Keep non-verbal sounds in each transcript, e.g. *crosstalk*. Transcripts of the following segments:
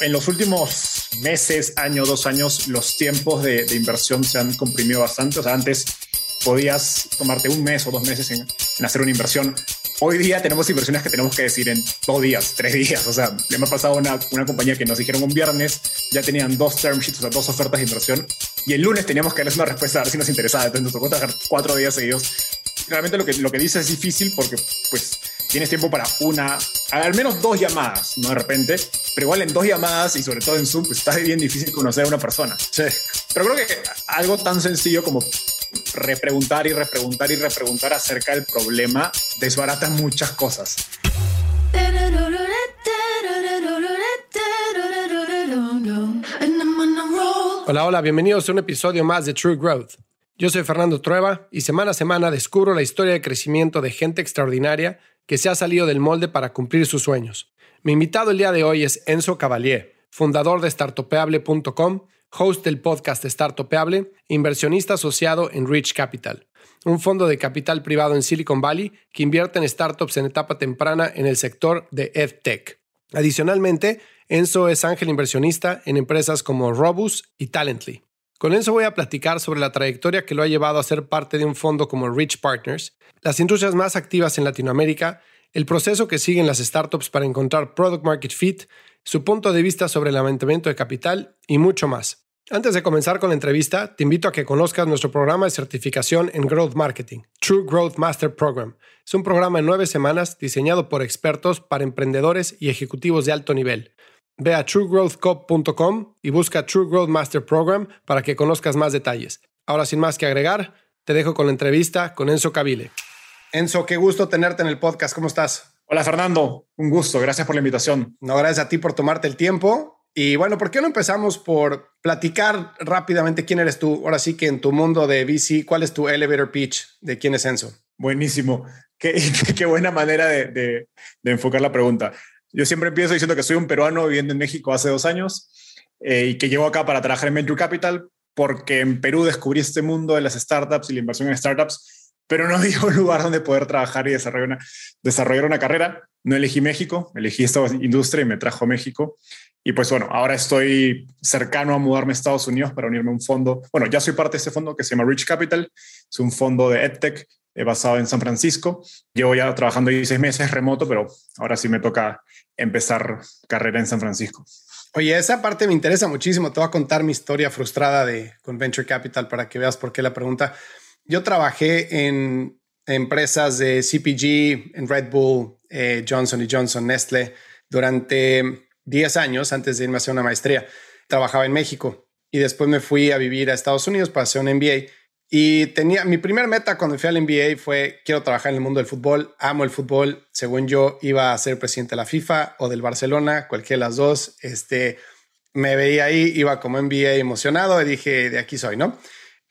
en los últimos meses, año, dos años, los tiempos de, inversión se han comprimido bastante. O sea, antes podías tomarte un mes o dos meses en, hacer una inversión. Hoy día tenemos inversiones que tenemos que decir en dos días, tres días. O sea, le me ha pasado una, una compañía que nos dijeron un viernes, ya tenían dos term sheets, o sea, dos ofertas de inversión. Y el lunes teníamos que darles una respuesta a ver si nos interesaba. Entonces nos tocó trabajar cuatro días seguidos. Realmente lo que, lo que dice es difícil porque, pues, tienes tiempo para una, al menos dos llamadas, ¿no? De repente, pero igual en dos llamadas y sobre todo en Zoom, pues está bien difícil conocer a una persona. Sí. Pero creo que algo tan sencillo como repreguntar y repreguntar y repreguntar acerca del problema desbarata muchas cosas. Hola, hola, bienvenidos a un episodio más de True Growth. Yo soy Fernando Trueba y semana a semana descubro la historia de crecimiento de gente extraordinaria que se ha salido del molde para cumplir sus sueños. Mi invitado el día de hoy es Enzo Cavalier, fundador de startupeable.com, host del podcast Startupeable, inversionista asociado en Rich Capital, un fondo de capital privado en Silicon Valley que invierte en startups en etapa temprana en el sector de EdTech. Adicionalmente, Enzo es ángel inversionista en empresas como Robus y Talently. Con Enzo voy a platicar sobre la trayectoria que lo ha llevado a ser parte de un fondo como Rich Partners, las industrias más activas en Latinoamérica, el proceso que siguen las startups para encontrar product market fit, su punto de vista sobre el levantamiento de capital y mucho más. Antes de comenzar con la entrevista, te invito a que conozcas nuestro programa de certificación en Growth Marketing, True Growth Master Program. Es un programa en nueve semanas diseñado por expertos para emprendedores y ejecutivos de alto nivel. Ve a truegrowthcop.com y busca True Growth Master Program para que conozcas más detalles. Ahora, sin más que agregar, te dejo con la entrevista con Enzo Cavile. Enzo, qué gusto tenerte en el podcast. ¿Cómo estás? Hola, Fernando. Un gusto. Gracias por la invitación. No, gracias a ti por tomarte el tiempo. Y bueno, ¿por qué no empezamos por platicar rápidamente quién eres tú? Ahora sí que en tu mundo de VC, ¿cuál es tu elevator pitch de quién es Enzo? Buenísimo. Qué, *laughs* qué buena manera de, de, de enfocar la pregunta. Yo siempre empiezo diciendo que soy un peruano viviendo en México hace dos años eh, y que llego acá para trabajar en Venture Capital porque en Perú descubrí este mundo de las startups y la inversión en startups, pero no *laughs* había un lugar donde poder trabajar y desarrollar una, desarrollar una carrera. No elegí México, elegí esta industria y me trajo a México. Y pues bueno, ahora estoy cercano a mudarme a Estados Unidos para unirme a un fondo. Bueno, ya soy parte de este fondo que se llama Rich Capital. Es un fondo de EdTech eh, basado en San Francisco. Llevo ya trabajando ahí seis meses remoto, pero ahora sí me toca empezar carrera en San Francisco. Oye, esa parte me interesa muchísimo. Te voy a contar mi historia frustrada de con Venture Capital para que veas por qué la pregunta. Yo trabajé en empresas de CPG, en Red Bull, eh, Johnson Johnson, Nestle, durante 10 años antes de irme a hacer una maestría. Trabajaba en México y después me fui a vivir a Estados Unidos para hacer un MBA y tenía mi primer meta cuando fui al NBA fue quiero trabajar en el mundo del fútbol, amo el fútbol, según yo iba a ser presidente de la FIFA o del Barcelona, cualquiera de las dos, este me veía ahí, iba como NBA emocionado y dije, de aquí soy, ¿no?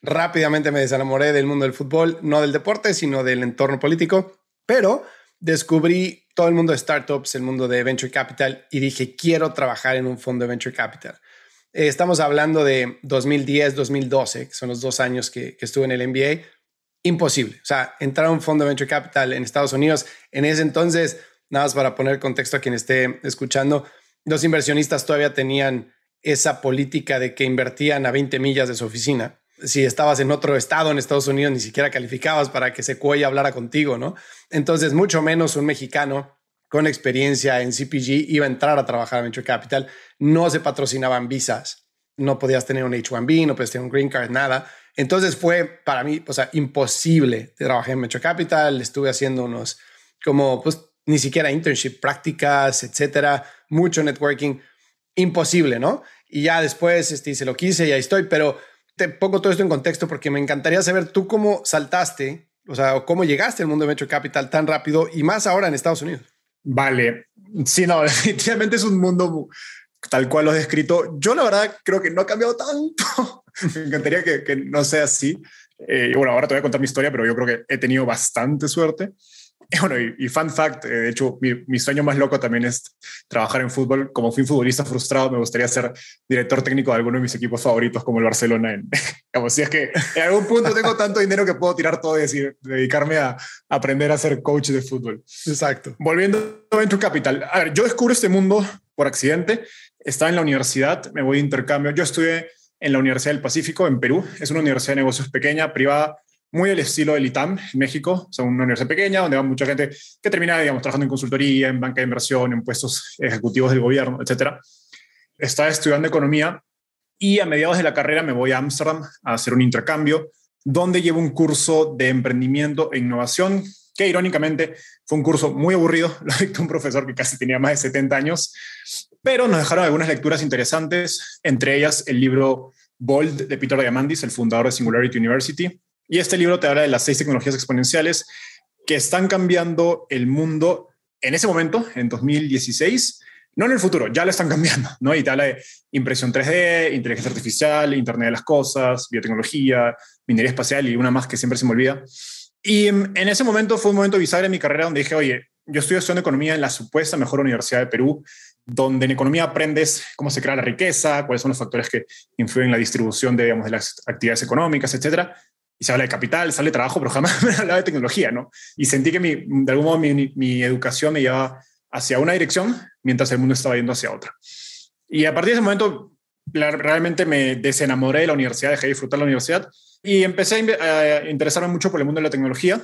Rápidamente me desenamoré del mundo del fútbol, no del deporte, sino del entorno político, pero descubrí todo el mundo de startups, el mundo de venture capital y dije, quiero trabajar en un fondo de venture capital. Eh, estamos hablando de 2010, 2012, que son los dos años que, estuve en el MBA. Imposible. O sea, entrar a un fondo de venture capital en Estados Unidos en ese entonces, nada más para poner contexto a quien esté escuchando, los inversionistas todavía tenían esa política de que invertían a 20 millas de su oficina. Si estabas en otro estado en Estados Unidos, ni siquiera calificabas para que Sequoia hablara contigo, ¿no? Entonces, mucho menos un mexicano con experiencia en CPG iba a entrar a trabajar en Venture Capital. No se patrocinaban visas. No podías tener un H1B, no podías tener un green card, nada. Entonces fue para mí, o sea, imposible. Trabajé en Venture Capital, estuve haciendo unos como, pues, ni siquiera internship, prácticas, etcétera, mucho networking. Imposible, ¿no? Y ya después este, se lo quise y ahí estoy, pero te pongo todo esto en contexto porque me encantaría saber tú cómo saltaste, o sea, cómo llegaste al mundo de Venture Capital tan rápido y más ahora en Estados Unidos. Vale, sí, no, *laughs* definitivamente es un mundo tal cual lo he descrito. Yo la verdad creo que no ha cambiado tanto. *laughs* Me encantaría que, que no sea así. Eh, bueno, ahora te voy a contar mi historia, pero yo creo que he tenido bastante suerte. *laughs* bueno, y, fun fact, eh, de hecho, mi, sueño más loco también es trabajar en fútbol. Como fui un futbolista frustrado, me gustaría ser director técnico de alguno de mis equipos favoritos, como el Barcelona. En, *laughs* como si es que en algún punto tengo tanto dinero que puedo tirar todo y decir, dedicarme a, aprender a ser coach de fútbol. Exacto. Volviendo a Venture Capital. A ver, yo descubro este mundo por accidente. estaba en la universidad, me voy de intercambio. Yo estudié en la Universidad del Pacífico, en Perú. Es una universidad de negocios pequeña, privada, muy al estilo del ITAM en México. Es una universidad pequeña donde va mucha gente que termina, digamos, trabajando en consultoría, en banca de inversión, en puestos ejecutivos del gobierno, etc. Estaba estudiando economía y a mediados de la carrera me voy a Ámsterdam a hacer un intercambio donde llevo un curso de emprendimiento e innovación que irónicamente fue un curso muy aburrido, *laughs* lo dictó un profesor que casi tenía más de 70 años, pero nos dejaron algunas lecturas interesantes, entre ellas el libro Bold de Peter Diamandis, el fundador de Singularity University. Y este libro te habla de las seis tecnologías exponenciales que están cambiando el mundo en ese momento, en 2016, no en el futuro, ya lo están cambiando, ¿no? Y te habla de impresión 3D, inteligencia artificial, Internet de las Cosas, biotecnología, minería espacial y una más que siempre se me olvida. Y en ese momento fue un momento bisagra en mi carrera donde dije, oye, yo estoy estudiando economía en la supuesta mejor universidad de Perú, donde en economía aprendes cómo se crea la riqueza, cuáles son los factores que influyen en la distribución de, digamos, de las actividades económicas, etcétera. Y se habla de capital, sale de trabajo, pero jamás *laughs* me hablaba de tecnología, ¿no? Y sentí que mi, de algún modo mi, mi educación me llevaba hacia una dirección mientras el mundo estaba yendo hacia otra. Y a partir de ese momento, realmente me desenamoré de la universidad, dejé de disfrutar la universidad y empecé a interesarme mucho por el mundo de la tecnología.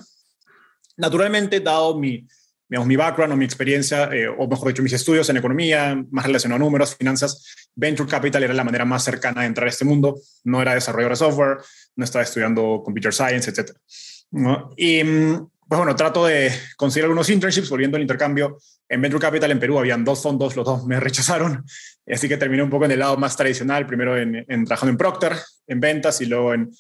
Naturalmente, dado mi, digamos, mi background o mi experiencia, eh, o mejor dicho, mis estudios en economía, más relacionado a números, finanzas, venture capital era la manera más cercana de entrar a este mundo. No era desarrollador de software, no estaba estudiando computer science, etc. Y pues bueno, trato de conseguir algunos internships, volviendo al intercambio. En Venture Capital en Perú habían dos fondos, los dos me rechazaron, así que terminé un poco en el lado más tradicional, primero en, en trabajando en Procter, en ventas, y luego en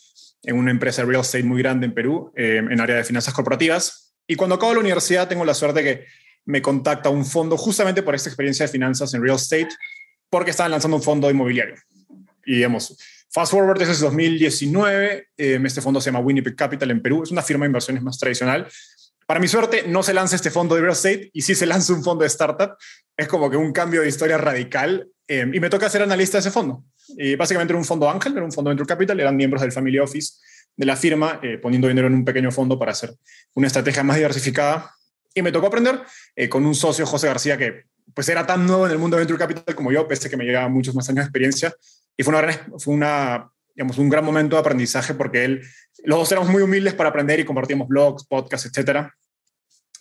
en una empresa de real estate muy grande en Perú, eh, en área de finanzas corporativas. Y cuando acabo la universidad tengo la suerte que me contacta un fondo justamente por esta experiencia de finanzas en real estate, porque estaban lanzando un fondo inmobiliario. Y digamos, fast forward desde 2019, eh, este fondo se llama Winnipeg Capital en Perú, es una firma de inversiones más tradicional. Para mi suerte, no se lanza este fondo de real estate y sí se lanza un fondo de startup. Es como que un cambio de historia radical eh, y me toca ser analista de ese fondo. Y básicamente era un fondo ángel, era un fondo venture capital, eran miembros del family office de la firma, eh, poniendo dinero en un pequeño fondo para hacer una estrategia más diversificada. Y me tocó aprender eh, con un socio, José García, que pues era tan nuevo en el mundo de venture capital como yo, pese a que me llevaba muchos más años de experiencia. Y fue, una, fue una, digamos, un gran momento de aprendizaje porque él, los dos éramos muy humildes para aprender y compartíamos blogs, podcasts, etc.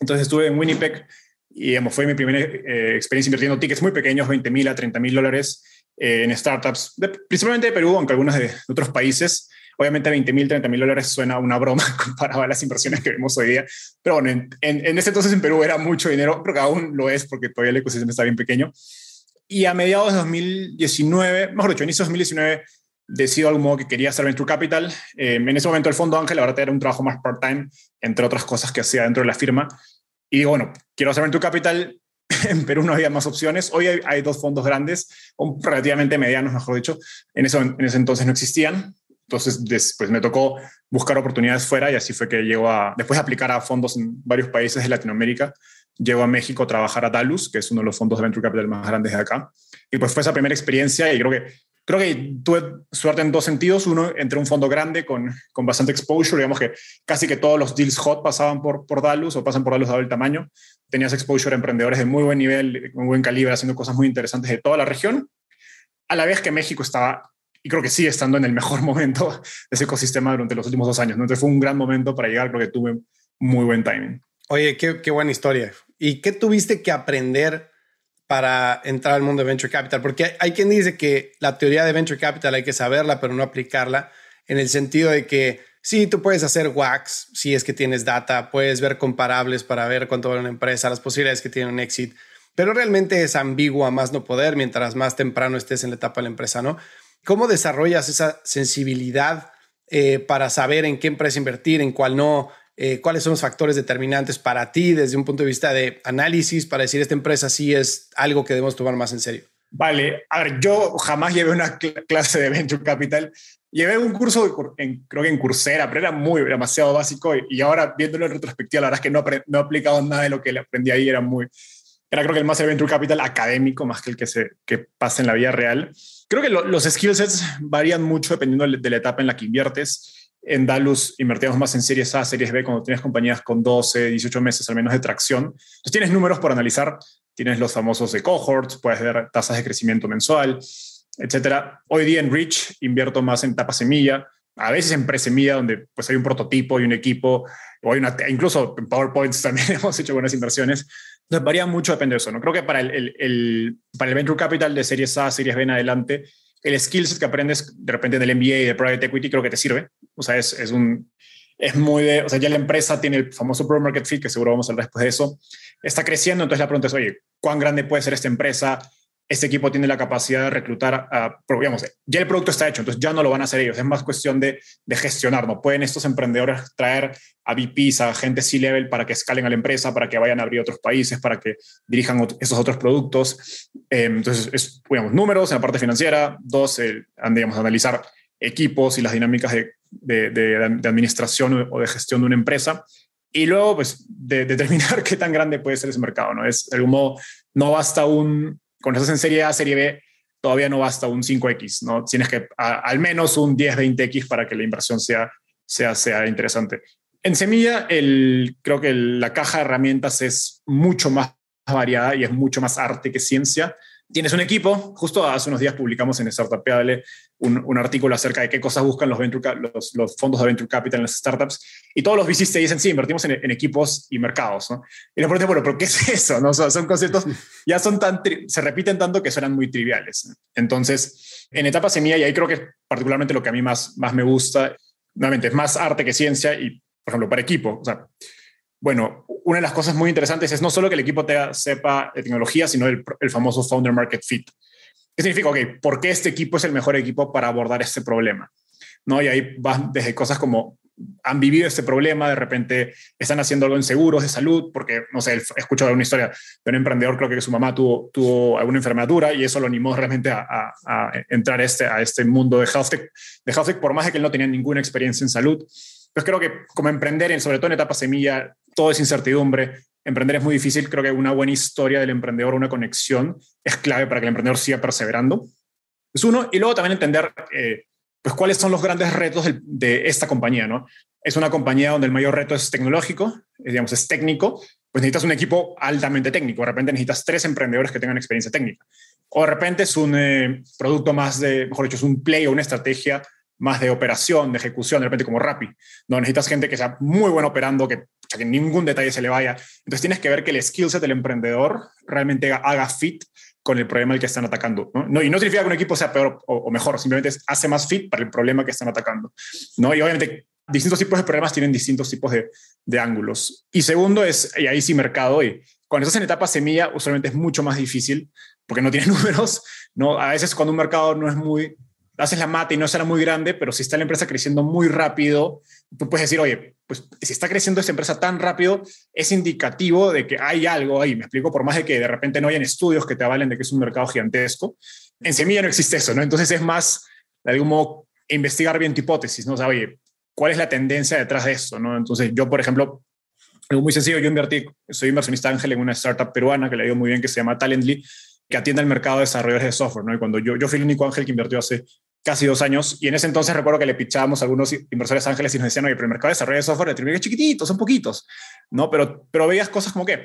Entonces estuve en Winnipeg y digamos, fue mi primera eh, experiencia invirtiendo tickets muy pequeños, 20 mil a 30 mil dólares eh, en startups, principalmente de Perú, aunque algunas de, otros países. Obviamente 20 mil, 30 mil dólares suena una broma *laughs* comparado a las inversiones que vemos hoy día. Pero bueno, en, ese entonces en Perú era mucho dinero, pero que aún lo es porque todavía el ecosistema está bien pequeño. Y a mediados de 2019, mejor dicho, inicio de 2019, decido de algún modo que quería hacer Venture Capital. Eh, en ese momento el fondo Ángel, la verdad, era un trabajo más part-time, entre otras cosas que hacía dentro de la firma. Y digo, bueno, quiero hacer Venture Capital. *laughs* En Perú no había más opciones. Hoy hay, dos fondos grandes, relativamente medianos, mejor dicho. En, eso, en ese entonces no existían. Entonces, después me tocó buscar oportunidades fuera y así fue que llego a, después de aplicar a fondos en varios países de Latinoamérica, llego a México a trabajar a Dalus, que es uno de los fondos de Venture Capital más grandes de acá. Y pues fue esa primera experiencia y creo que creo que tuve suerte en dos sentidos. Uno, entre un fondo grande con, con bastante exposure, digamos que casi que todos los deals hot pasaban por, por Dalus o pasan por Dalus dado el tamaño. Tenías exposure a emprendedores de muy buen nivel, muy buen calibre, haciendo cosas muy interesantes de toda la región. A la vez que México estaba, y creo que sigue estando en el mejor *laughs* momento de ese ecosistema durante los últimos dos años. ¿no? Entonces fue un gran momento para llegar, creo que tuve muy buen timing. Oye, qué, qué buena historia. ¿Y qué tuviste que aprender para entrar al mundo de venture capital, porque hay quien dice que la teoría de venture capital hay que saberla, pero no aplicarla, en el sentido de que sí, tú puedes hacer wax si es que tienes data, puedes ver comparables para ver cuánto vale una empresa, las posibilidades que tiene un exit, pero realmente es ambiguo a más no poder mientras más temprano estés en la etapa de la empresa, ¿no? ¿Cómo desarrollas esa sensibilidad eh, para saber en qué empresa invertir, en cuál no? Eh, cuáles son los factores determinantes para ti desde un punto de vista de análisis para decir esta empresa sí es algo que debemos tomar más en serio? Vale, a ver, yo jamás llevé una clase de Venture Capital. Llevé un curso, en, creo que en Coursera, pero era muy, demasiado básico y, ahora viéndolo en retrospectiva, la verdad es que no, no he aplicado nada de lo que aprendí ahí, era muy, era creo que el más Venture Capital académico más que el que se que pasa en la vida real. Creo que los skill sets varían mucho dependiendo de la etapa en la que inviertes en Dalus invertíamos más en series A, series B, cuando tienes compañías con 12, 18 meses al menos de tracción. Entonces tienes números por analizar, tienes los famosos de cohorts, puedes ver tasas de crecimiento mensual, etcétera. Hoy día en Rich invierto más en etapa semilla, a veces en pre-semilla, donde pues hay un prototipo y un equipo, o hay una, incluso en PowerPoints *laughs* también hemos hecho buenas inversiones. Varía mucho, depende de eso. ¿no? Creo que para el, para el Venture Capital de Series A, Series B en adelante, el skillset que aprendes de repente del MBA y de Private Equity creo que te sirve. O sea, es, es un, es muy de, o sea, ya la empresa tiene el famoso Pro Market Fit, que seguro vamos a hablar después de eso, está creciendo, entonces la pregunta es, oye, ¿cuán grande puede ser esta empresa? Este equipo tiene la capacidad de reclutar, a, digamos, ya el producto está hecho, entonces ya no lo van a hacer ellos, es más cuestión de, de gestionar, ¿no? Pueden estos emprendedores traer a VPs, a gente C-level para que escalen a la empresa, para que vayan a abrir otros países, para que dirijan esos otros productos. Eh, entonces, es, digamos, números en la parte financiera, dos, eh, digamos, analizar equipos y las dinámicas de de, administración o de gestión de una empresa. Y luego, pues, de, determinar *laughs* qué tan grande puede ser ese mercado, ¿no? Es, de algún modo, no basta un, cuando estás en serie A, serie B, todavía no basta un 5X, ¿no? Tienes que al menos un 10, 20X para que la inversión sea, sea, sea interesante. En semilla, creo que la caja de herramientas es mucho más variada y es mucho más arte que ciencia tienes un equipo, justo hace unos días publicamos en Startup un, un artículo acerca de qué cosas buscan los, los, los, fondos de Venture Capital en las startups, y todos los VCs te dicen, sí, invertimos en, equipos y mercados, ¿no? Y pregunté, bueno, ¿pero qué es *laughs* eso? ¿no? son conceptos, *laughs* ya son tan, se repiten tanto que suenan muy triviales. Entonces, en etapa semilla, y ahí creo que particularmente lo que a mí más, más me gusta, nuevamente, es más arte que ciencia, y, por ejemplo, para equipo, o sea, bueno, una de las cosas muy interesantes es no solo que el equipo te sepa tecnología, sino el, famoso founder market fit. ¿Qué significa? Ok, ¿por qué este equipo es el mejor equipo para abordar este problema? ¿No? Y ahí van desde cosas como han vivido este problema, de repente están haciendo algo en seguros de salud, porque, no sé, he escuchado una historia de un emprendedor, creo que su mamá tuvo, tuvo alguna enfermedad dura y eso lo animó realmente a, entrar a este, a este mundo de health tech, de health tech, por más que él no tenía ninguna experiencia en salud. Pues creo que como emprender, sobre todo en etapa semilla, todo es incertidumbre. Emprender es muy difícil. Creo que una buena historia del emprendedor, una conexión, es clave para que el emprendedor siga perseverando. Es uno. Y luego también entender eh, pues, cuáles son los grandes retos de, esta compañía. ¿no? Es una compañía donde el mayor reto es tecnológico, digamos, es técnico. Pues necesitas un equipo altamente técnico. De repente necesitas tres emprendedores que tengan experiencia técnica. O de repente es un eh, producto más de, mejor dicho, es un play o una estrategia más de operación, de ejecución, de repente como Rappi. No necesitas gente que sea muy buena operando, que, que ningún detalle se le vaya. Entonces tienes que ver que el skill set del emprendedor realmente haga fit con el problema al que están atacando. ¿no? y no significa que un equipo sea peor o, mejor, simplemente hace más fit para el problema que están atacando. ¿no? Y obviamente distintos tipos de problemas tienen distintos tipos de, de ángulos. Y segundo es, y ahí sí mercado, y cuando estás en etapa semilla, usualmente es mucho más difícil porque no tiene *laughs* números. ¿no? A veces cuando un mercado no es muy haces la mata y no será muy grande, pero si está la empresa creciendo muy rápido, tú puedes decir, oye, pues si está creciendo esta empresa tan rápido, es indicativo de que hay algo ahí. Me explico, por más de que de repente no hayan estudios que te avalen de que es un mercado gigantesco, en semilla no existe eso, ¿no? Entonces es más, de algún modo, investigar bien tu hipótesis, ¿no? O sea, oye, ¿cuál es la tendencia detrás de esto, ¿no? Entonces yo, por ejemplo, algo muy sencillo, yo invertí, soy inversionista ángel en una startup peruana que le dio muy bien, que se llama Talently, que atiende al mercado de desarrolladores de software, ¿no? Y cuando yo, yo fui el único ángel que invirtió hace casi dos años. Y en ese entonces recuerdo que le pichábamos a algunos inversores ángeles y nos decían, oye, pero el mercado de desarrollo de software de es chiquitito, son poquitos, ¿no? Pero, pero veías cosas como que,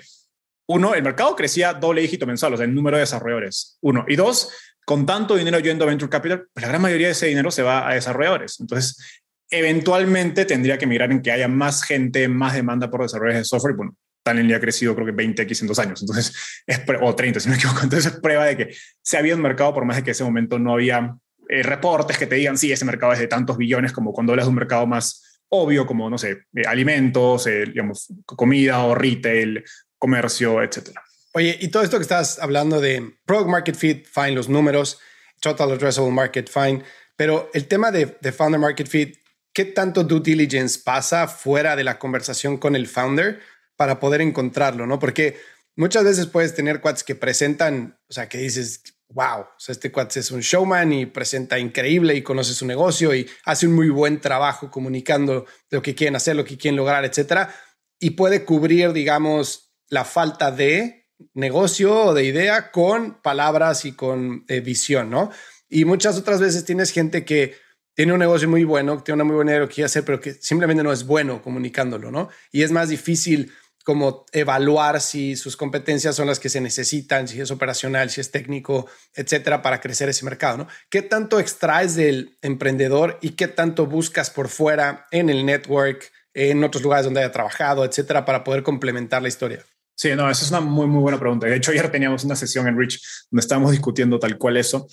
uno, el mercado crecía doble dígito mensual, o sea, el número de desarrolladores, uno. Y dos, con tanto dinero yendo a Venture Capital, pues la gran mayoría de ese dinero se va a desarrolladores. Entonces, eventualmente tendría que mirar en que haya más gente, más demanda por desarrolladores de software. Bueno, Talent ha crecido creo que 20x en dos años, entonces, es, o 30 si no me equivoco. Entonces, es prueba de que se había un mercado, por más de que ese momento no había eh, reportes que te digan, sí, ese mercado es de tantos billones, como cuando hablas de un mercado más obvio, como, no sé, eh, alimentos, eh, digamos, comida o retail, comercio, etcétera. Oye, y todo esto que estás hablando de Product Market Fit, fine, los números, Total Addressable Market, fine, pero el tema de, de Founder Market Fit, ¿qué tanto due diligence pasa fuera de la conversación con el founder para poder encontrarlo, no? Porque muchas veces puedes tener quads que presentan, o sea, que dices, wow, o sea, este cuate es un showman y presenta increíble y conoce su negocio y hace un muy buen trabajo comunicando lo que quieren hacer, lo que quieren lograr, etcétera. Y puede cubrir, digamos, la falta de negocio o de idea con palabras y con eh, visión, ¿no? Y muchas otras veces tienes gente que tiene un negocio muy bueno, tiene una muy buena idea de lo que quiere hacer, pero que simplemente no es bueno comunicándolo, ¿no? Y es más difícil como evaluar si sus competencias son las que se necesitan, si es operacional, si es técnico, etcétera, para crecer ese mercado, ¿no? ¿Qué tanto extraes del emprendedor y qué tanto buscas por fuera en el network, en otros lugares donde haya trabajado, etcétera, para poder complementar la historia? Sí, no, esa es una muy, muy buena pregunta. De hecho, ayer teníamos una sesión en Rich donde estábamos discutiendo tal cual eso.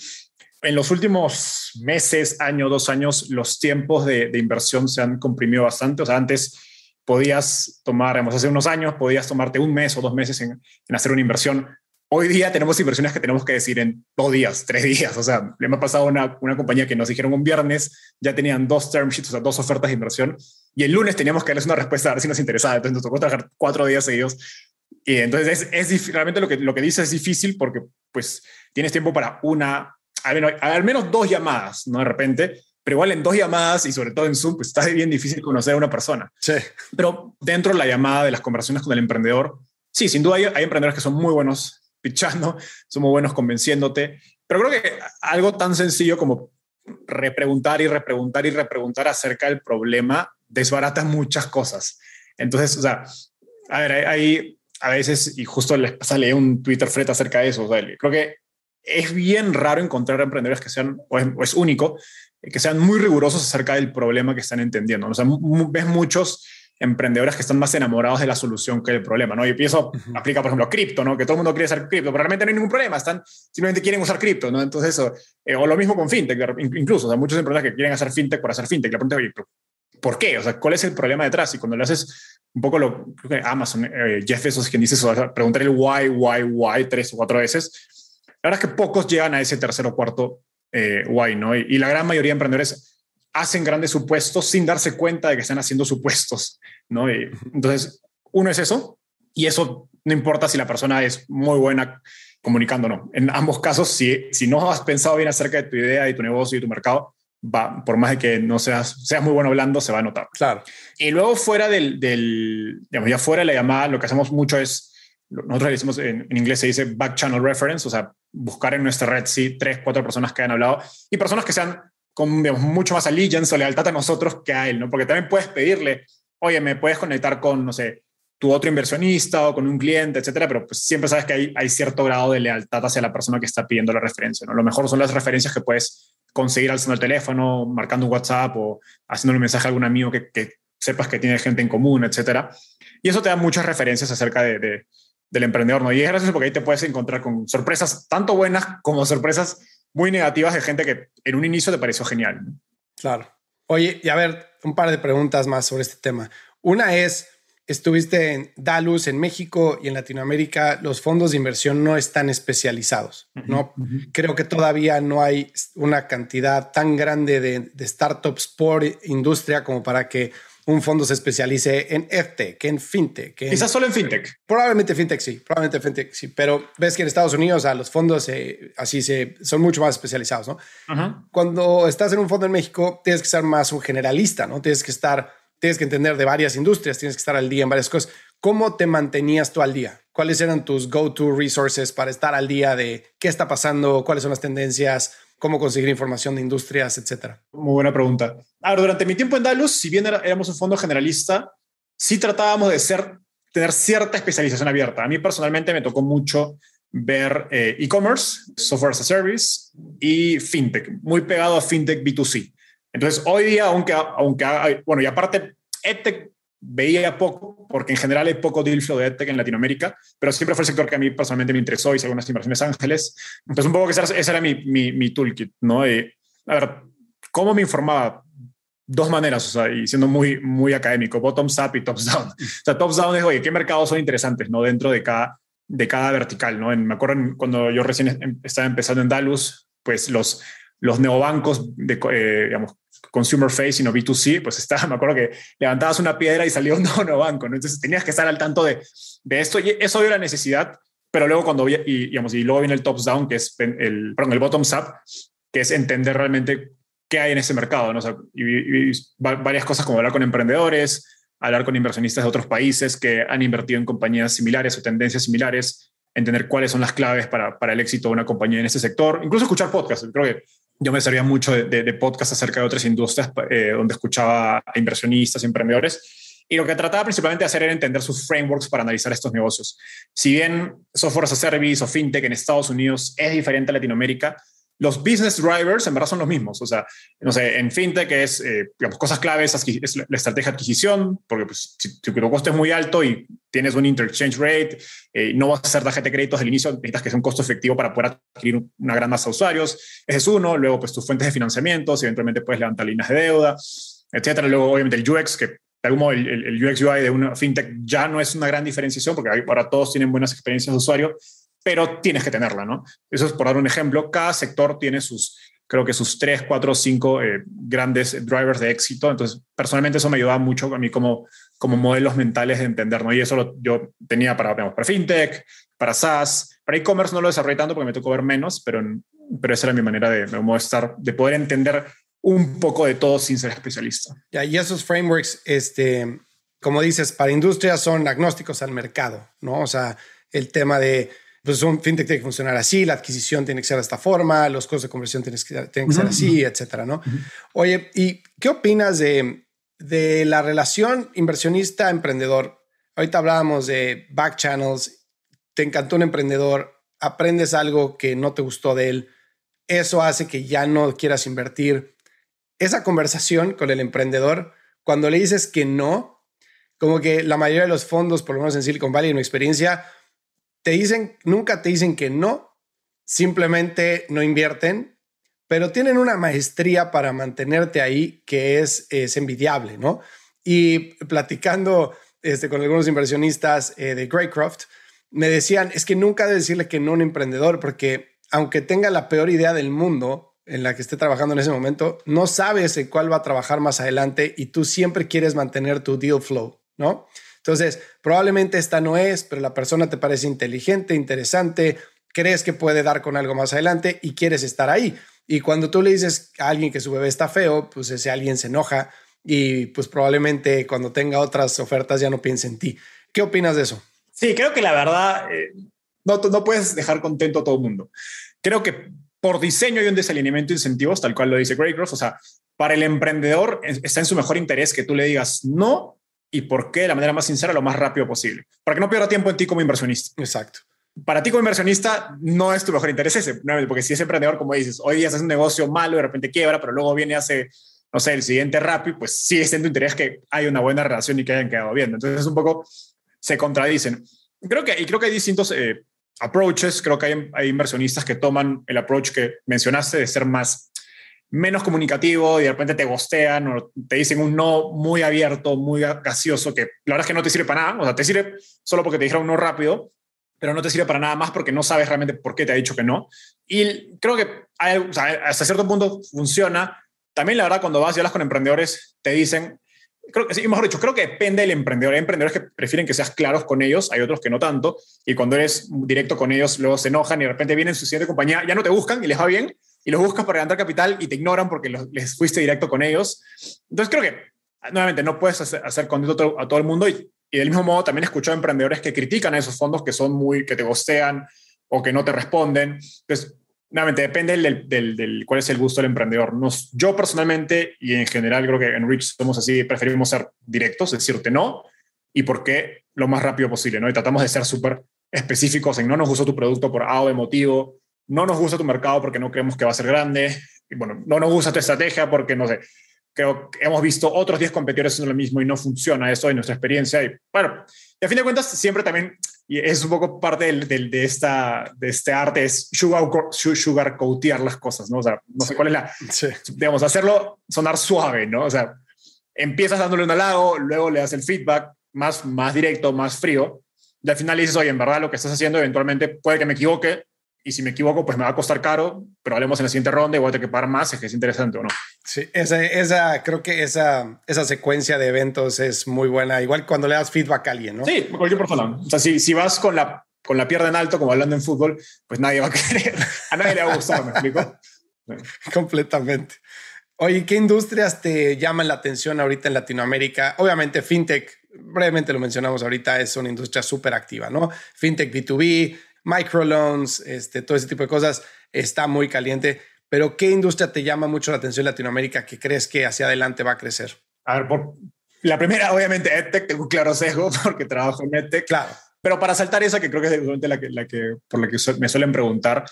En los últimos meses, año, dos años, los tiempos de, de inversión se han comprimido bastante. O sea, antes podías tomar, hace unos años, podías tomarte un mes o dos meses en, hacer una inversión. Hoy día tenemos inversiones que tenemos que decir en dos días, tres días. O sea, le ha pasado una, una compañía que nos dijeron un viernes, ya tenían dos term sheets, o sea, dos ofertas de inversión, y el lunes teníamos que darles una respuesta a ver si nos interesaba. Entonces nos tocó trabajar cuatro días seguidos. Y entonces es, es realmente lo que, lo que dice es difícil porque pues tienes tiempo para una, al menos, al menos dos llamadas, ¿no? De repente, pero igual en dos llamadas y sobre todo en Zoom, pues está bien difícil conocer a una persona. Sí. Pero dentro de la llamada de las conversaciones con el emprendedor, sí, sin duda hay, emprendedores que son muy buenos pichando, son muy buenos convenciéndote, pero creo que algo tan sencillo como repreguntar y repreguntar y repreguntar acerca del problema desbarata muchas cosas. Entonces, o sea, a ver, hay, a veces, y justo les sale un Twitter thread acerca de eso, o sea, creo que es bien raro encontrar emprendedores que sean, o es único, que sean muy rigurosos acerca del problema que están entendiendo. O sea, ves muchos emprendedores que están más enamorados de la solución que del problema, ¿no? Y eso aplica, por ejemplo, a cripto, ¿no? Que todo el mundo quiere hacer cripto, pero realmente no hay ningún problema, están, simplemente quieren usar cripto, ¿no? Entonces eso, eh, o lo mismo con fintech, incluso, o sea, muchos emprendedores que quieren hacer fintech por hacer fintech, la pregunta es, ¿por qué? O sea, ¿cuál es el problema detrás? Y cuando le haces un poco lo que Amazon, eh, Jeff Bezos, quien dice eso, preguntar el why, why, why tres o cuatro veces, la verdad es que pocos llegan a ese tercer o cuarto eh, guay, ¿no? Y, la gran mayoría de emprendedores hacen grandes supuestos sin darse cuenta de que están haciendo supuestos, ¿no? entonces, uno es eso, y eso no importa si la persona es muy buena comunicando o no. En ambos casos, si, si no has pensado bien acerca de tu idea y tu negocio y tu mercado, va, por más de que no seas, seas muy bueno hablando, se va a notar. Claro. Y luego fuera del, del digamos, ya fuera de la llamada, lo que hacemos mucho es nosotros decimos en, inglés se dice back channel reference, o sea, buscar en nuestra red, sí, tres, cuatro personas que han hablado y personas que sean con mucho más allegiance o lealtad a nosotros que a él, ¿no? Porque también puedes pedirle, oye, me puedes conectar con, no sé, tu otro inversionista o con un cliente, etcétera, pero pues siempre sabes que hay, hay cierto grado de lealtad hacia la persona que está pidiendo la referencia, ¿no? Lo mejor son las referencias que puedes conseguir alzando el teléfono, marcando un WhatsApp o haciendo un mensaje a algún amigo que, que sepas que tiene gente en común, etcétera. Y eso te da muchas referencias acerca de, de del emprendedor, ¿no? Y es gracioso porque ahí te puedes encontrar con sorpresas tanto buenas como sorpresas muy negativas de gente que en un inicio te pareció genial. Claro. Oye, y a ver, un par de preguntas más sobre este tema. Una es, estuviste en Dalus, en México y en Latinoamérica, los fondos de inversión no están especializados, ¿no? Creo que todavía no hay una cantidad tan grande de, de startups por industria como para que un fondo se especialice en EdTech, en FinTech. Quizás solo en FinTech. Probablemente FinTech sí, probablemente FinTech sí, pero ves que en Estados Unidos a los fondos así se, son mucho más especializados, ¿no? Cuando estás en un fondo en México, tienes que ser más un generalista, ¿no? Tienes que estar, tienes que entender de varias industrias, tienes que estar al día en varias cosas. ¿Cómo te mantenías tú al día? ¿Cuáles eran tus go-to resources para estar al día de qué está pasando, cuáles son las tendencias? Cómo conseguir información de industrias, etcétera? Muy buena pregunta. Ahora, durante mi tiempo en Dalus, si bien éramos un fondo generalista, sí tratábamos de ser, tener cierta especialización abierta. A mí personalmente me tocó mucho ver eh, e-commerce, software as a service y fintech, muy pegado a fintech B2C. Entonces, hoy día, aunque, aunque bueno, y aparte, EdTech veía poco, porque en general hay poco deal flow de EdTech en Latinoamérica, pero siempre fue el sector que a mí personalmente me interesó, hice algunas inversiones ángeles. Entonces, un poco que ese era, mi, mi, mi, toolkit, ¿no? Y, a ver, ¿cómo me informaba? Dos maneras, o sea, y siendo muy, muy académico, bottoms up y tops down. *laughs* O sea, tops down es, oye, ¿qué mercados son interesantes, no? Dentro de cada, de cada vertical, ¿no? En, me acuerdo cuando yo recién em, estaba empezando en Dalus, pues los, los neobancos, de, eh, digamos, consumer face, sino B2C, pues estaba, *laughs* me acuerdo que levantabas una piedra y salió un *laughs* nuevo banco, ¿no? Entonces tenías que estar al tanto de, de esto y eso dio la necesidad, pero luego cuando, y, digamos, y luego viene el tops down, que es el, perdón, el bottoms up, que es entender realmente qué hay en ese mercado, ¿no? O sea, y, varias cosas como hablar con emprendedores, hablar con inversionistas de otros países que han invertido en compañías similares o tendencias similares, entender cuáles son las claves para, para el éxito de una compañía en ese sector, incluso escuchar podcasts. Creo que yo me servía mucho de, podcasts acerca de otras industrias, eh, donde escuchaba a inversionistas, emprendedores, Y lo que trataba principalmente de hacer era entender sus frameworks para analizar estos negocios. Si bien software as a service o fintech en Estados Unidos es diferente a Latinoamérica, los business drivers en verdad son los mismos. O sea, no sé, en fintech es, eh, digamos, cosas claves, es la estrategia de adquisición, porque pues, si tu costo es muy alto y tienes un interchange rate, eh, no vas a hacer tarjeta de créditos al inicio, necesitas que sea un costo efectivo para poder adquirir una gran masa de usuarios. Ese es uno. Luego, pues tus fuentes de financiamiento, si eventualmente puedes levantar líneas de deuda, etcétera. Luego, obviamente, el UX, que de algún modo el, el, UX UI de una fintech ya no es una gran diferenciación porque ahora todos tienen buenas experiencias de usuario, pero tienes que tenerla, ¿no? Eso es por dar un ejemplo. Cada sector tiene sus, creo que sus tres, cuatro, cinco eh, grandes drivers de éxito. Entonces, personalmente eso me ayudaba mucho a mí como, como modelos mentales de entender, ¿no? Y eso lo, yo tenía para, digamos, para fintech, para SaaS, para e-commerce no lo desarrollé tanto porque me tocó ver menos, pero, pero esa era mi manera de, de, estar, de poder entender un poco de todo sin ser especialista. Ya, y esos frameworks, este, como dices, para industria son agnósticos al mercado, ¿no? O sea, el tema de pues un fintech tiene que funcionar así, la adquisición tiene que ser de esta forma, los costos de conversión tienen que, tienen que ser así, etcétera, ¿no? Oye, ¿y qué opinas de, de la relación inversionista-emprendedor? Ahorita hablábamos de back channels, te encantó un emprendedor, aprendes algo que no te gustó de él, eso hace que ya no quieras invertir. Esa conversación con el emprendedor, cuando le dices que no, como que la mayoría de los fondos, por lo menos en Silicon Valley, en mi experiencia, te dicen, nunca te dicen que no, simplemente no invierten, pero tienen una maestría para mantenerte ahí que es, es envidiable, ¿no? Y platicando este, con algunos inversionistas eh, de Greycroft, me decían, es que nunca de decirle que no a un emprendedor, porque aunque tenga la peor idea del mundo en la que esté trabajando en ese momento, no sabes en cuál va a trabajar más adelante y tú siempre quieres mantener tu deal flow, ¿no? Entonces, probablemente esta no es, pero la persona te parece inteligente, interesante, crees que puede dar con algo más adelante y quieres estar ahí. Y cuando tú le dices a alguien que su bebé está feo, pues ese alguien se enoja y pues probablemente cuando tenga otras ofertas ya no piense en ti. ¿Qué opinas de eso? Sí, creo que la verdad eh, no, no puedes dejar contento a todo el mundo. Creo que por diseño hay un desalineamiento de incentivos, tal cual lo dice Greycroft. O sea, para el emprendedor está en su mejor interés que tú le digas no y por qué de la manera más sincera lo más rápido posible, para que no pierda tiempo en ti como inversionista. Exacto. Para ti como inversionista no es tu mejor interés ese, porque si es emprendedor, como dices, hoy día haces un negocio malo, de repente quiebra, pero luego viene y hace, no sé, el siguiente rápido, pues sí es en tu interés que hay una buena relación y que hayan quedado bien. Entonces un poco se contradicen. Creo que, y creo que hay distintos eh, approaches, creo que hay, hay inversionistas que toman el approach que mencionaste de ser más menos comunicativo y de repente te gostean o te dicen un no muy abierto, muy gaseoso, que la verdad es que no te sirve para nada, o sea, te sirve solo porque te dijeron no rápido, pero no te sirve para nada más porque no sabes realmente por qué te ha dicho que no. Y creo que hasta cierto punto funciona. También la verdad, cuando vas y hablas con emprendedores, te dicen, creo que sí, mejor dicho, creo que depende del emprendedor. Hay emprendedores que prefieren que seas claros con ellos, hay otros que no tanto, y cuando eres directo con ellos, luego se enojan y de repente vienen su siguiente compañía, ya no te buscan y les va bien, y los buscas para levantar capital y te ignoran porque les fuiste directo con ellos. Entonces creo que, nuevamente, no puedes hacer, hacer contento a todo el mundo y, del mismo modo también he escuchado emprendedores que critican a esos fondos que son muy, que te gostean o que no te responden. Entonces, nuevamente, depende del, del, del, cuál es el gusto del emprendedor. Nos, yo personalmente y en general creo que en Rich somos así, preferimos ser directos, decirte no y por qué lo más rápido posible, ¿no? Y tratamos de ser súper específicos en no nos gustó tu producto por A o de motivo, no nos gusta tu mercado porque no creemos que va a ser grande, y bueno, no nos gusta tu estrategia porque, no sé, creo que hemos visto otros 10 competidores haciendo lo mismo y no funciona eso en nuestra experiencia. Y bueno, y a fin de cuentas, siempre también, y es un poco parte del, del, de, esta, de este arte, es sugar, sugar coatear las cosas, ¿no? O sea, no sé cuál es la, sí. digamos, hacerlo sonar suave, ¿no? O sea, empiezas dándole un halago, luego le das el feedback más, más directo, más frío, y al final dices, oye, en verdad lo que estás haciendo eventualmente puede que me equivoque, y si me equivoco, pues me va a costar caro, pero hablemos en la siguiente ronda y voy a tener que pagar más, es que es interesante o no. Sí, esa, esa, creo que esa, esa secuencia de eventos es muy buena, igual cuando le das feedback a alguien, ¿no? Sí, cualquier persona. O sea, si, si vas con la, con la pierna en alto, como hablando en fútbol, pues nadie va a querer, a nadie le va a gustar, ¿me explico? *laughs* Completamente. Oye, ¿qué industrias te llaman la atención ahorita en Latinoamérica? Obviamente, fintech, brevemente lo mencionamos ahorita, es una industria súper activa, ¿no? Fintech B2B, microloans, este, todo ese tipo de cosas, está muy caliente. Pero ¿qué industria te llama mucho la atención en Latinoamérica que crees que hacia adelante va a crecer? A ver, por, La primera, obviamente, EdTech, tengo un claro sesgo *laughs* porque trabajo en EdTech. Claro. Pero para saltar esa, que creo que es la que, la que, por la que me suelen preguntar,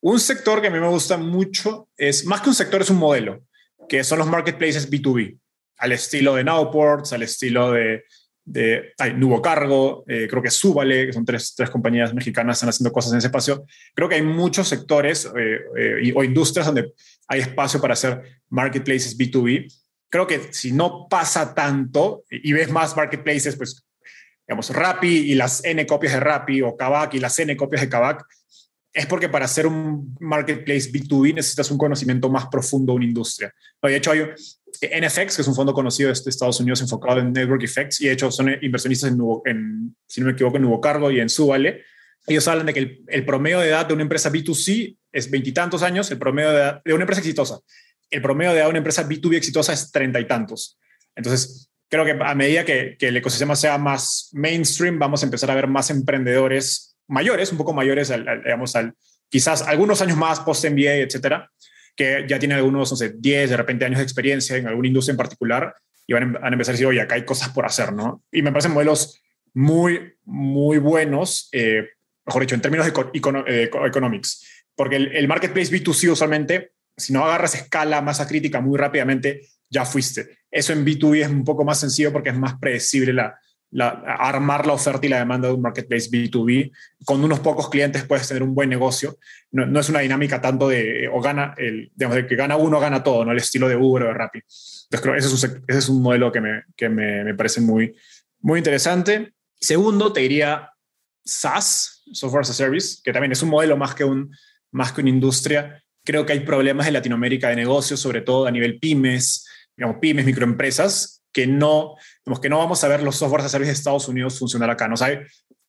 un sector que a mí me gusta mucho es, más que un sector, es un modelo, que son los marketplaces B2B, al estilo de Nowports, al estilo de, de hay Cargo, eh, creo que Súbale, que son tres, tres compañías mexicanas están haciendo cosas en ese espacio. Creo que hay muchos sectores eh, eh, o industrias donde hay espacio para hacer marketplaces B2B. Creo que si no pasa tanto y ves más marketplaces, pues digamos, Rappi y las N copias de Rappi o Kavak y las N copias de Kavak, es porque para hacer un marketplace B2B necesitas un conocimiento más profundo de una industria. De hecho, hay NFX, que es un fondo conocido de Estados Unidos enfocado en network effects, y de hecho son inversionistas en, en si no me equivoco, en Nuevo Cargo y en Subale. Ellos hablan de que el, promedio de edad de una empresa B2C es veintitantos años, el promedio de edad de una empresa exitosa. El promedio de edad de una empresa B2B exitosa es treinta y tantos. Entonces, creo que a medida que, el ecosistema sea más mainstream, vamos a empezar a ver más emprendedores mayores, un poco mayores, digamos, al, quizás algunos años más post-MBA, etcétera, que ya tienen algunos, no sé, 10, de repente años de experiencia en alguna industria en particular y van, a empezar a decir, oye, acá hay cosas por hacer, ¿no? Y me parecen modelos muy, muy buenos, eh, mejor dicho, en términos de eh, economics, porque el, el, marketplace B2C usualmente, si no agarras escala, masa crítica muy rápidamente, ya fuiste. Eso en B2B es un poco más sencillo porque es más predecible la, armar la oferta y la demanda de un marketplace B2B. Con unos pocos clientes puedes tener un buen negocio. No, es una dinámica tanto de, o gana, el, digamos, de que gana uno, gana todo, ¿no? El estilo de Uber o de Rappi. Entonces creo que ese es un, ese es un modelo que, me, que me, me, parece muy, muy interesante. Segundo, te diría SaaS, Software as a Service, que también es un modelo más que, un, más que una industria. Creo que hay problemas en Latinoamérica de negocios, sobre todo a nivel pymes, digamos, pymes, microempresas, que no, digamos, que no vamos a ver los softwares a servicio de Estados Unidos funcionar acá. ¿no? hay,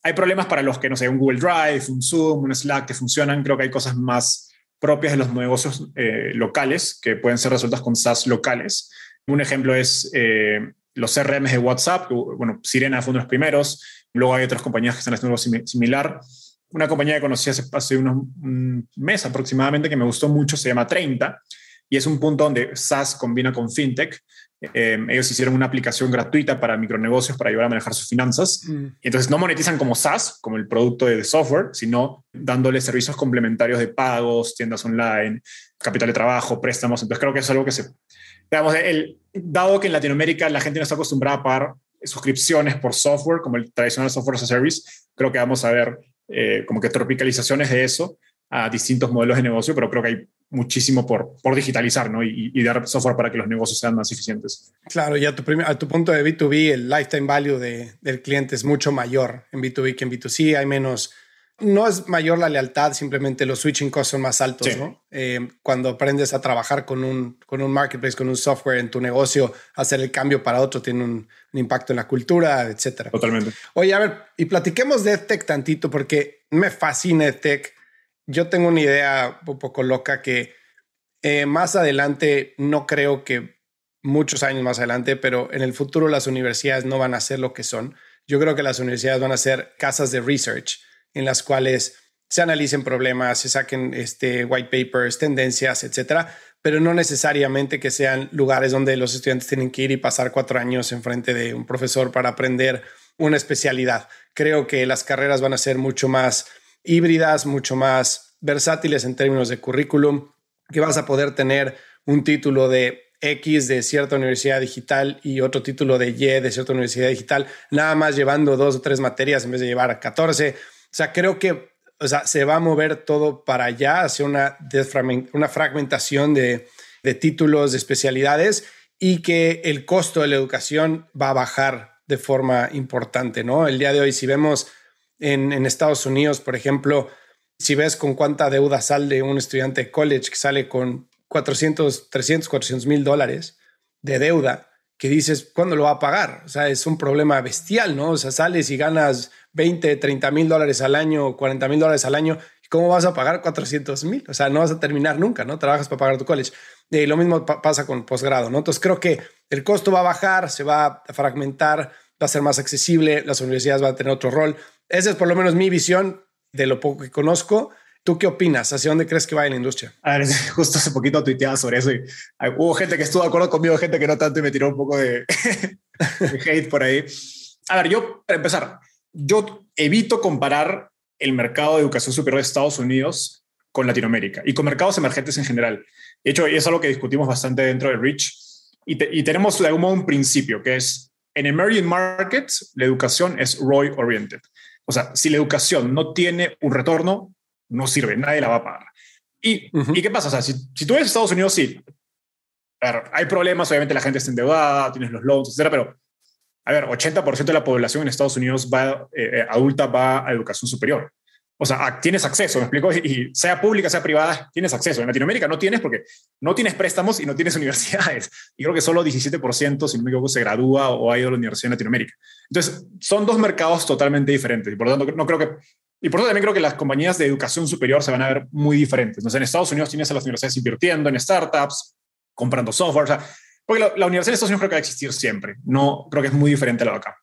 hay problemas para los que, no sé, un Google Drive, un Zoom, un Slack que funcionan. Creo que hay cosas más propias de los negocios eh, locales que pueden ser resueltas con SaaS locales. Un ejemplo es eh, los CRM de WhatsApp. Bueno, Sirena fue uno de los primeros. Luego hay otras compañías que están haciendo algo similar. Una compañía que conocí hace, hace unos un mes aproximadamente que me gustó mucho se llama 30 y es un punto donde SaaS combina con FinTech. Eh, ellos hicieron una aplicación gratuita para micronegocios para ayudar a manejar sus finanzas. Mm. Entonces no monetizan como SaaS, como el producto de software, sino dándole servicios complementarios de pagos, tiendas online, capital de trabajo, préstamos. Entonces creo que es algo que se... Digamos, el, dado que en Latinoamérica la gente no está acostumbrada a pagar suscripciones por software, como el tradicional software as a service, creo que vamos a ver eh, como que tropicalizaciones de eso a distintos modelos de negocio, pero creo que hay muchísimo por, por digitalizar ¿no? y, dar software para que los negocios sean más eficientes. Claro, y a tu, a tu punto de B2B, el lifetime value de, del cliente es mucho mayor en B2B que en B2C. Hay menos, no es mayor la lealtad, simplemente los switching costs son más altos. ¿no? Eh, cuando aprendes a trabajar con un, con un marketplace, con un software en tu negocio, hacer el cambio para otro tiene un, un impacto en la cultura, etcétera. Totalmente. Oye, a ver, y platiquemos de EdTech tantito porque me fascina EdTech yo tengo una idea un poco loca que eh, más adelante, no creo que muchos años más adelante, pero en el futuro las universidades no van a ser lo que son. Yo creo que las universidades van a ser casas de research en las cuales se analicen problemas, se saquen este, white papers, tendencias, etcétera, pero no necesariamente que sean lugares donde los estudiantes tienen que ir y pasar cuatro años enfrente de un profesor para aprender una especialidad. Creo que las carreras van a ser mucho más híbridas, mucho más versátiles en términos de currículum, que vas a poder tener un título de X de cierta universidad digital y otro título de Y de cierta universidad digital, nada más llevando dos o tres materias en vez de llevar a 14. O sea, creo que o sea, se va a mover todo para allá, hacia una, una fragmentación de, de títulos, de especialidades y que el costo de la educación va a bajar de forma importante, ¿no? El día de hoy, si vemos en, Estados Unidos, por ejemplo, si ves con cuánta deuda sale un estudiante de college que sale con 400, 300, 400 mil dólares de deuda, que dices, ¿cuándo lo va a pagar? O sea, es un problema bestial, ¿no? O sea, sales y ganas 20, 30 mil dólares al año, 40 mil dólares al año, ¿cómo vas a pagar 400 mil? O sea, no vas a terminar nunca, ¿no? Trabajas para pagar tu college. Y lo mismo pasa con posgrado, ¿no? Entonces creo que el costo va a bajar, se va a fragmentar, va a ser más accesible, las universidades van a tener otro rol. Esa es por lo menos mi visión de lo poco que conozco. ¿Tú qué opinas? ¿Hacia dónde crees que va la industria? A ver, *laughs* justo hace poquito tuiteaba sobre eso y hubo gente que estuvo de acuerdo conmigo, gente que no tanto y me tiró un poco de, *laughs* de hate por ahí. A ver, yo, para empezar, yo evito comparar el mercado de educación superior de Estados Unidos con Latinoamérica y con mercados emergentes en general. De hecho, es algo que discutimos bastante dentro de Rich y, y tenemos de algún modo un principio que es en emerging markets, la educación es ROI oriented. O sea, si la educación no tiene un retorno, no sirve, nadie la va a pagar. ¿Y, ¿y qué pasa? O sea, si, si tú eres Estados Unidos, sí. A ver, hay problemas, obviamente la gente está endeudada, tienes los loans, etcétera, pero a ver, 80% de la población en Estados Unidos va, eh, eh, adulta va a educación superior. O sea, tienes acceso, me explico, y sea pública, sea privada, tienes acceso. En Latinoamérica no tienes porque no tienes préstamos y no tienes *laughs* universidades. Y creo que solo 17%, si no me equivoco, se gradúa o ha ido a la universidad en Latinoamérica. Entonces, son dos mercados totalmente diferentes. Y por lo tanto, no creo que... Y por eso también creo que las compañías de educación superior se van a ver muy diferentes. Entonces, en Estados Unidos tienes a las universidades invirtiendo en startups, comprando software. O sea, porque la, la universidad en Estados Unidos creo que va a existir siempre. No, creo que es muy diferente a la de acá.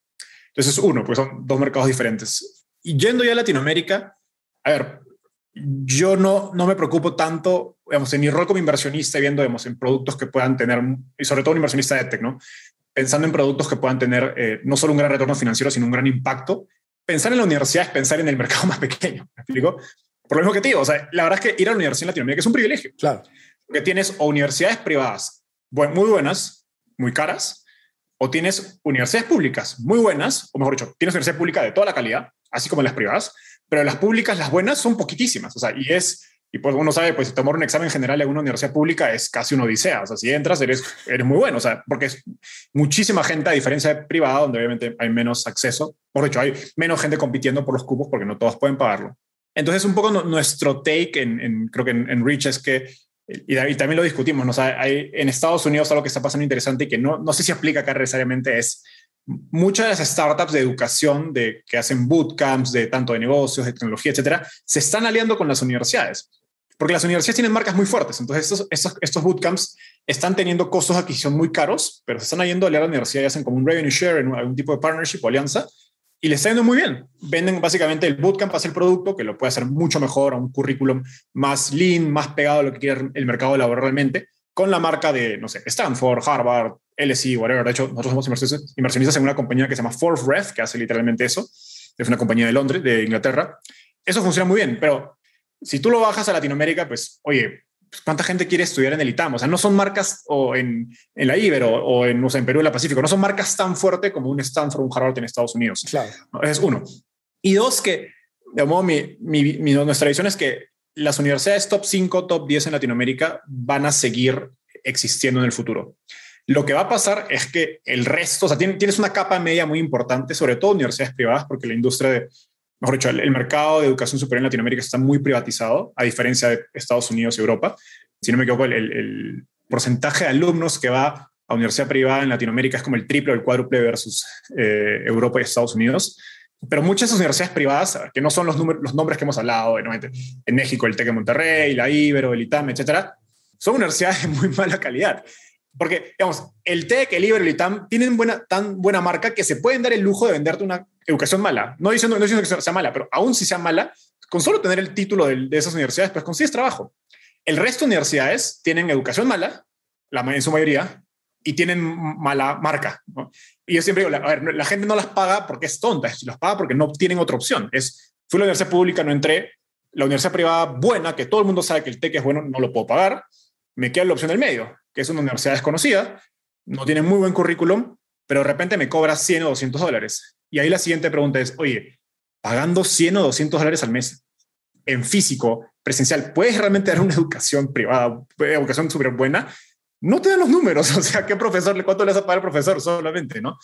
Entonces, uno, pues son dos mercados diferentes. Y yendo ya a Latinoamérica, a ver, yo no, no me preocupo tanto, digamos, en mi rol como inversionista, viendo, digamos, en productos que puedan tener, y sobre todo un inversionista de tech, ¿no? Pensando en productos que puedan tener eh, no solo un gran retorno financiero, sino un gran impacto. Pensar en la universidad es pensar en el mercado *laughs* más pequeño, ¿me explico? Por lo mismo que te digo, o sea, la verdad es que ir a la universidad en Latinoamérica es un privilegio. Claro. Porque tienes o universidades privadas muy buenas, muy caras, o tienes universidades públicas muy buenas, o mejor dicho, tienes universidad pública de toda la calidad, así como las privadas, pero las públicas, las buenas, son poquitísimas. O sea, y es, y pues uno sabe, pues tomar un examen general en una universidad pública es casi una odisea. O sea, si entras, eres, eres muy bueno. O sea, porque es muchísima gente, a diferencia de privada, donde obviamente hay menos acceso. Por hecho, hay menos gente compitiendo por los cupos porque no todos pueden pagarlo. Entonces, un poco nuestro take en, creo que en, en, Rich es que, y, también lo discutimos, ¿no? o sea, hay, en Estados Unidos algo que está pasando interesante y que no, no sé si aplica acá necesariamente es muchas de las startups de educación de, que hacen bootcamps de tanto de negocios, de tecnología, etcétera, se están aliando con las universidades. Porque las universidades tienen marcas muy fuertes. Entonces, estos, estos, bootcamps están teniendo costos de adquisición muy caros, pero se están yendo a la universidad y hacen como un revenue share, algún tipo de partnership o alianza, y les está yendo muy bien. Venden básicamente el bootcamp hace el producto, que lo puede hacer mucho mejor, a un currículum más lean, más pegado a lo que quiere el mercado laboral realmente, con la marca de, no sé, Stanford, Harvard, LSI, whatever. De hecho, nosotros somos inversionistas, en una compañía que se llama Fourth Ref, que hace literalmente eso. Es una compañía de Londres, de Inglaterra. Eso funciona muy bien, pero si tú lo bajas a Latinoamérica, pues, oye, pues, ¿cuánta gente quiere estudiar en el ITAM? O sea, no son marcas o en, en la Iber o, en, o sea, en Perú, en la Pacífico, no son marcas tan fuertes como un Stanford o un Harvard en Estados Unidos. Claro. Ese es uno. Y dos, que, de modo, mi, mi, mi, nuestra visión es que las universidades top 5, top 10 en Latinoamérica van a seguir existiendo en el futuro. Lo que va a pasar es que el resto, o sea, tienes una capa media muy importante, sobre todo universidades privadas, porque la industria de, mejor dicho, el, mercado de educación superior en Latinoamérica está muy privatizado, a diferencia de Estados Unidos y Europa. Si no me equivoco, el, el porcentaje de alumnos que va a universidad privada en Latinoamérica es como el triple o el cuádruple versus eh, Europa y Estados Unidos. Pero muchas esas universidades privadas, que no son los, los nombres que hemos hablado, en México el TEC de Monterrey, la Ibero, el ITAM, etcétera, son universidades de muy mala calidad. Porque, digamos, el TEC, el Ibero, el ITAM tienen buena, tan buena marca que se pueden dar el lujo de venderte una educación mala. No diciendo, no diciendo que sea mala, pero aún si sea mala, con solo tener el título de, de esas universidades, pues consigues trabajo. El resto de universidades tienen educación mala, la, en su mayoría, y tienen mala marca. ¿no? Y yo siempre digo, a ver, la gente no las paga porque es tonta, las paga porque no tienen otra opción. Es, fui a la universidad pública, no entré, la universidad privada buena, que todo el mundo sabe que el TEC es bueno, no lo puedo pagar, me queda la opción del medio, que es una universidad desconocida, no tiene muy buen currículum, pero de repente me cobra 100 o 200 dólares. Y ahí la siguiente pregunta es, oye, pagando 100 o 200 dólares al mes en físico, presencial, ¿puedes realmente dar una educación privada, educación súper buena? No te dan los números, *laughs* o sea, ¿qué profesor, cuánto le vas a pagar al profesor solamente, no?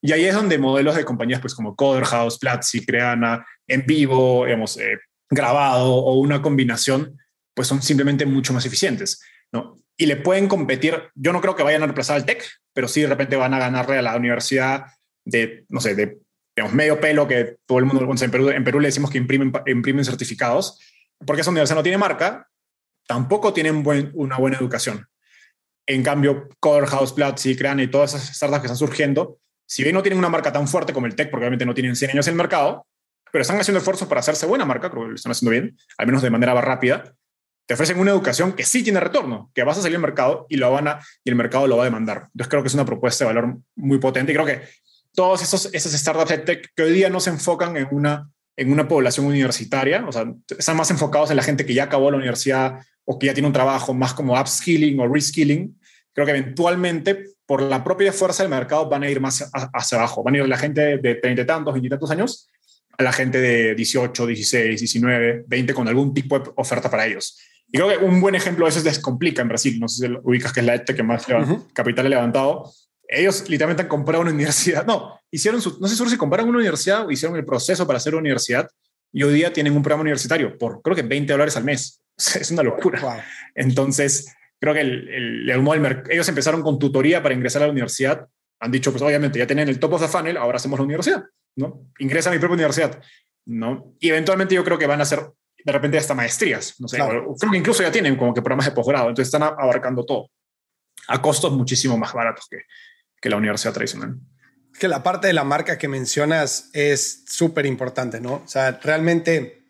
Y ahí es donde modelos de compañías pues como Coder House, Platzi, Creana, en vivo, digamos, eh, grabado o una combinación, pues son simplemente mucho más eficientes. ¿no? Y le pueden competir, yo no creo que vayan a reemplazar al TEC, pero sí de repente van a ganarle a la universidad de, no sé, de digamos, medio pelo que todo el mundo, en Perú, en Perú le decimos que imprimen, imprimen certificados, porque esa universidad no tiene marca, tampoco tienen una buena educación. En cambio, Core House, Platzi, Crean y todas esas startups que están surgiendo, si bien no tienen una marca tan fuerte como el TEC, porque obviamente no tienen 100 años en el mercado, pero están haciendo esfuerzos para hacerse buena marca, creo que lo están haciendo bien, al menos de manera rápida. Te ofrecen una educación que sí tiene retorno, que vas a salir al mercado y, lo van a, y el mercado lo va a demandar. Entonces creo que es una propuesta de valor muy potente y creo que todos esos, esas startups de tech que hoy día no se enfocan en una, en una población universitaria, o sea, están más enfocados en la gente que ya acabó la universidad o que ya tiene un trabajo más como upskilling o reskilling, creo que eventualmente por la propia fuerza del mercado van a ir más hacia abajo. Van a ir la gente de 30 y tantos, 20 y tantos años a la gente de 18, 16, 19, 20 con algún tipo de oferta para ellos. Y creo que un buen ejemplo de eso es Descomplica en Brasil. No sé si lo ubicas, que es la ETE que más capital ha levantado. Ellos literalmente han comprado una universidad. No, hicieron su, no sé si compraron una universidad o hicieron el proceso para hacer una universidad y hoy día tienen un programa universitario por creo que 20 dólares al mes. *laughs* Es una locura. Entonces, creo que el, el, el, ellos empezaron con tutoría para ingresar a la universidad. Han dicho, pues obviamente ya tienen el top of the funnel, ahora hacemos la universidad, ¿no? Ingresa a mi propia universidad, ¿no? Y eventualmente yo creo que van a hacer de repente hasta maestrías, no sé, creo que incluso ya tienen como que programas de posgrado, entonces están abarcando todo a costos muchísimo más baratos que, que la universidad tradicional. Que la parte de la marca que mencionas es súper importante, ¿no? O sea, realmente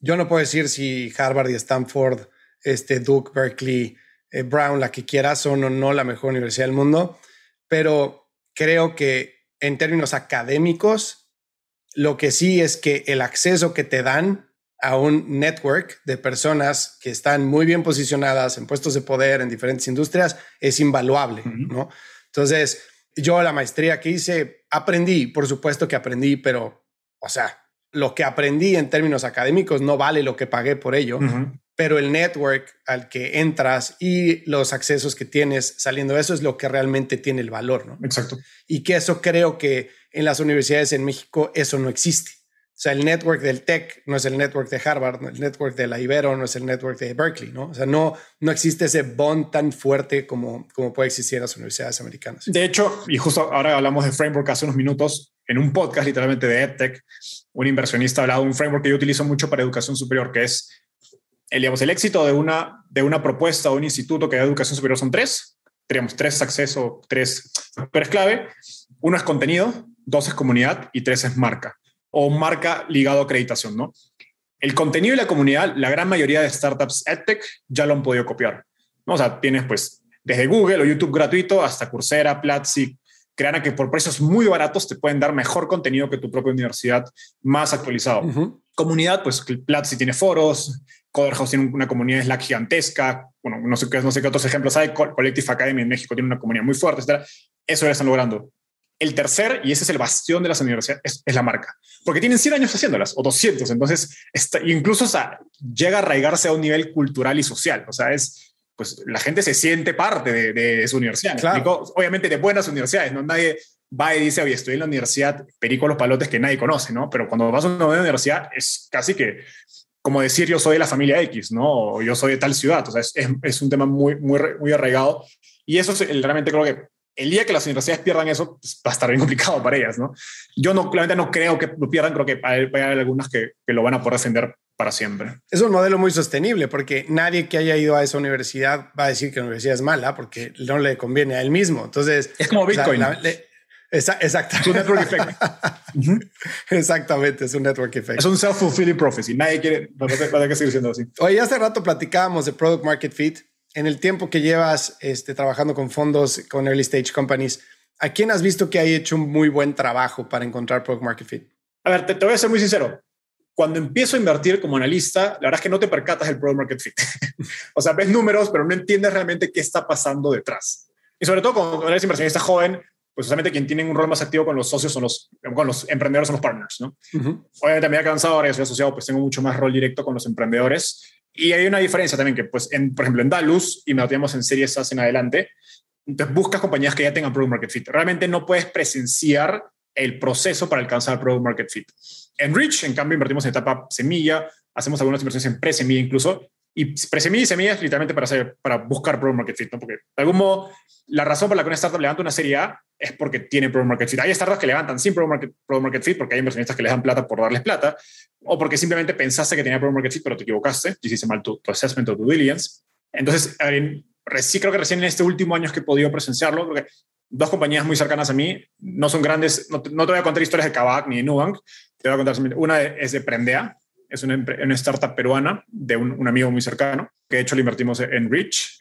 yo no puedo decir si Harvard y Stanford este, Duke, Berkeley, eh, Brown, la que quieras, son o no la mejor universidad del mundo, pero creo que en términos académicos, lo que sí es que el acceso que te dan a un network de personas que están muy bien posicionadas en puestos de poder en diferentes industrias es invaluable, ¿no? Entonces, yo la maestría que hice, aprendí, por supuesto que aprendí, pero, o sea, lo que aprendí en términos académicos no vale lo que pagué por ello pero el network al que entras y los accesos que tienes saliendo de eso es lo que realmente tiene el valor, ¿no? Exacto. Y que eso creo que en las universidades en México eso no existe. Sea, el network del Tech no es el network de Harvard, el network de la Ibero no es el network de Berkeley, ¿no? O sea, no, no existe ese bond tan fuerte como, como puede existir en las universidades americanas. De hecho, y justo ahora hablamos de framework hace unos minutos, en un podcast literalmente de EdTech, un inversionista ha hablado de un framework que yo utilizo mucho para educación superior, que es el, digamos, el éxito de una, de una propuesta o un instituto que da educación superior son tres. Tenemos tres acceso, tres pero es clave. Uno es contenido, dos es comunidad y tres es marca o marca ligado a acreditación, ¿no? El contenido y la comunidad, la gran mayoría de startups EdTech ya lo han podido copiar, ¿no? O sea, tienes pues desde Google o YouTube gratuito hasta Coursera, Platzi, crean que por precios muy baratos te pueden dar mejor contenido que tu propia universidad más actualizado. Comunidad, pues Platzi tiene foros, Coderhouse tiene una comunidad Slack gigantesca, bueno, no sé, no sé qué otros ejemplos hay, Collective Academy en México tiene una comunidad muy fuerte, etc. Eso ya están logrando. El tercer, y ese es el bastión de las universidades, es, la marca, porque tienen 100 años haciéndolas, o 200, entonces está, incluso llega a arraigarse a un nivel cultural y social, o sea, es, pues la gente se siente parte de, de su universidad. Obviamente de buenas universidades, ¿no? Nadie va y dice, oye, estoy en la universidad, perico los palotes que nadie conoce, ¿no? Pero cuando vas a una universidad es casi que como decir yo soy de la familia X, ¿no? O yo soy de tal ciudad. O sea, es, es un tema muy, muy, muy arraigado. Y eso es, realmente creo que el día que las universidades pierdan eso, pues, va a estar bien *laughs* complicado para ellas, ¿no? Yo no, claramente no creo que lo pierdan, creo que hay, hay algunas que, que, lo van a poder defender para siempre. Es un modelo muy sostenible porque nadie que haya ido a esa universidad va a decir que la universidad es mala porque no le conviene a él mismo. Entonces, es como Bitcoin. exacto. Es un network effect. *laughs* Exactamente, es un network effect. Es un self-fulfilling prophecy. Nadie quiere, va a que seguir siendo así. Oye, hace rato platicábamos de product market fit. En el tiempo que llevas este, trabajando con fondos, con early stage companies, ¿a quién has visto que haya hecho un muy buen trabajo para encontrar product market fit? A ver, te, voy a ser muy sincero. Cuando empiezo a invertir como analista, la verdad es que no te percatas del product market fit. *laughs* o sea, ves números, pero no entiendes realmente qué está pasando detrás. Y sobre todo cuando eres inversionista joven, pues justamente quien tiene un rol más activo con los socios son los, con los emprendedores son los partners, ¿no? Obviamente me ha cansado ahora, soy asociado, pues tengo mucho más rol directo con los emprendedores. Y hay una diferencia también que, pues, en, por ejemplo, en Dalus, y me lo tenemos en series en adelante, entonces buscas compañías que ya tengan Product Market Fit. Realmente no puedes presenciar el proceso para alcanzar Product Market Fit. En Rich, en cambio, invertimos en etapa semilla, hacemos algunas inversiones en pre-semilla incluso, y presemilla y semillas literalmente para, hacer, para buscar Product Market Fit. Porque de algún modo la razón por la que una startup levanta una serie A es porque tiene Product Market Fit. Hay startups que levantan sin Product Market, product market Fit porque hay inversionistas que les dan plata por darles plata o porque simplemente pensaste que tenía Product Market Fit pero te equivocaste, hiciste mal tu, assessment o tu diligence. Entonces, sí creo que recién en este último año es que he podido presenciarlo porque dos compañías muy cercanas a mí, no son grandes, no, te voy a contar historias de Kavak ni de Nubank, Te voy a contar. Una es de Prendea, es una, una startup peruana de un, un, amigo muy cercano, que de hecho le invertimos en Rich.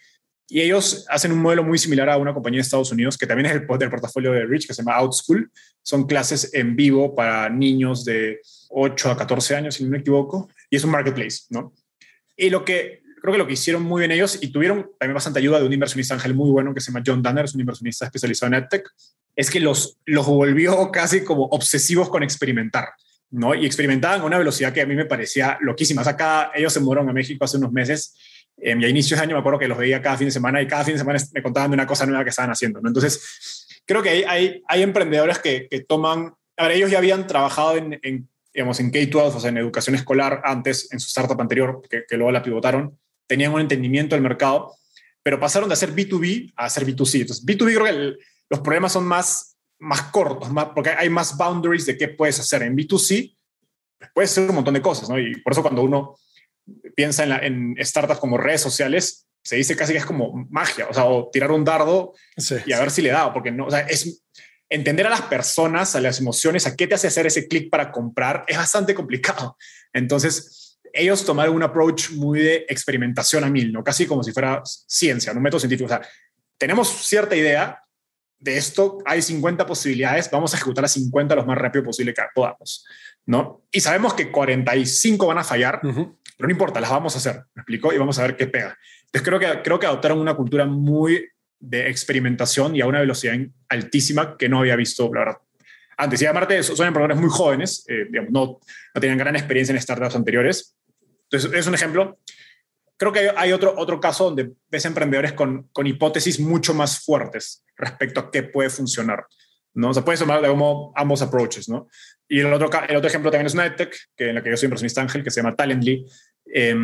Y ellos hacen un modelo muy similar a una compañía de Estados Unidos, que también es el, del portafolio de Rich, que se llama OutSchool. Son clases en vivo para niños de 8 a 14 años, si no me equivoco. Y es un marketplace, ¿no? Y lo que creo que lo que hicieron muy bien ellos y tuvieron también bastante ayuda de un inversionista ángel muy bueno que se llama John Danner, es un inversionista especializado en EdTech, es que los, los volvió casi como obsesivos con experimentar. ¿no? Y experimentaban a una velocidad que a mí me parecía loquísima. O sea, acá ellos se mudaron a México hace unos meses eh, y a inicios de año me acuerdo que los veía cada fin de semana y cada fin de semana me contaban de una cosa nueva que estaban haciendo. ¿no? Entonces, creo que hay, hay, hay emprendedores que, que, toman, a ver, ellos ya habían trabajado en, en digamos, en K-12, o sea, en educación escolar antes, en su startup anterior, que, que luego la pivotaron, tenían un entendimiento del mercado, pero pasaron de hacer B2B a hacer B2C. Entonces, B2B creo que el, los problemas son más, más cortos, más, porque hay más boundaries de qué puedes hacer. En B2C puedes hacer un montón de cosas, ¿no? Y por eso cuando uno piensa en, la, en startups como redes sociales, se dice casi que es como magia, o sea, o tirar un dardo sí, y a ver si le da, porque no, o sea, es entender a las personas, a las emociones, a qué te hace hacer ese clic para comprar, es bastante complicado. Entonces, ellos tomaron un approach muy de experimentación a mil, ¿no? Casi como si fuera ciencia, un método científico. O sea, tenemos cierta idea de esto, hay 50 posibilidades, vamos a ejecutar a 50 lo más rápido posible que podamos, ¿no? Y sabemos que 45 van a fallar, uh -huh. pero no importa, las vamos a hacer, ¿me explico? Y vamos a ver qué pega. Entonces creo que, creo que adoptaron una cultura muy de experimentación y a una velocidad altísima que no había visto, la verdad. Antes, y aparte son emprendedores muy jóvenes, eh, digamos, no, no tenían gran experiencia en startups anteriores. Entonces, es un ejemplo. Creo que hay otro, otro caso donde ves emprendedores con, con hipótesis mucho más fuertes respecto a qué puede funcionar. ¿no? O sea, puede tomar de como ambos approaches, ¿no? Y el otro, el otro ejemplo también es una EdTech, que en la que yo soy inversionista ángel, que se llama Talently. Eh,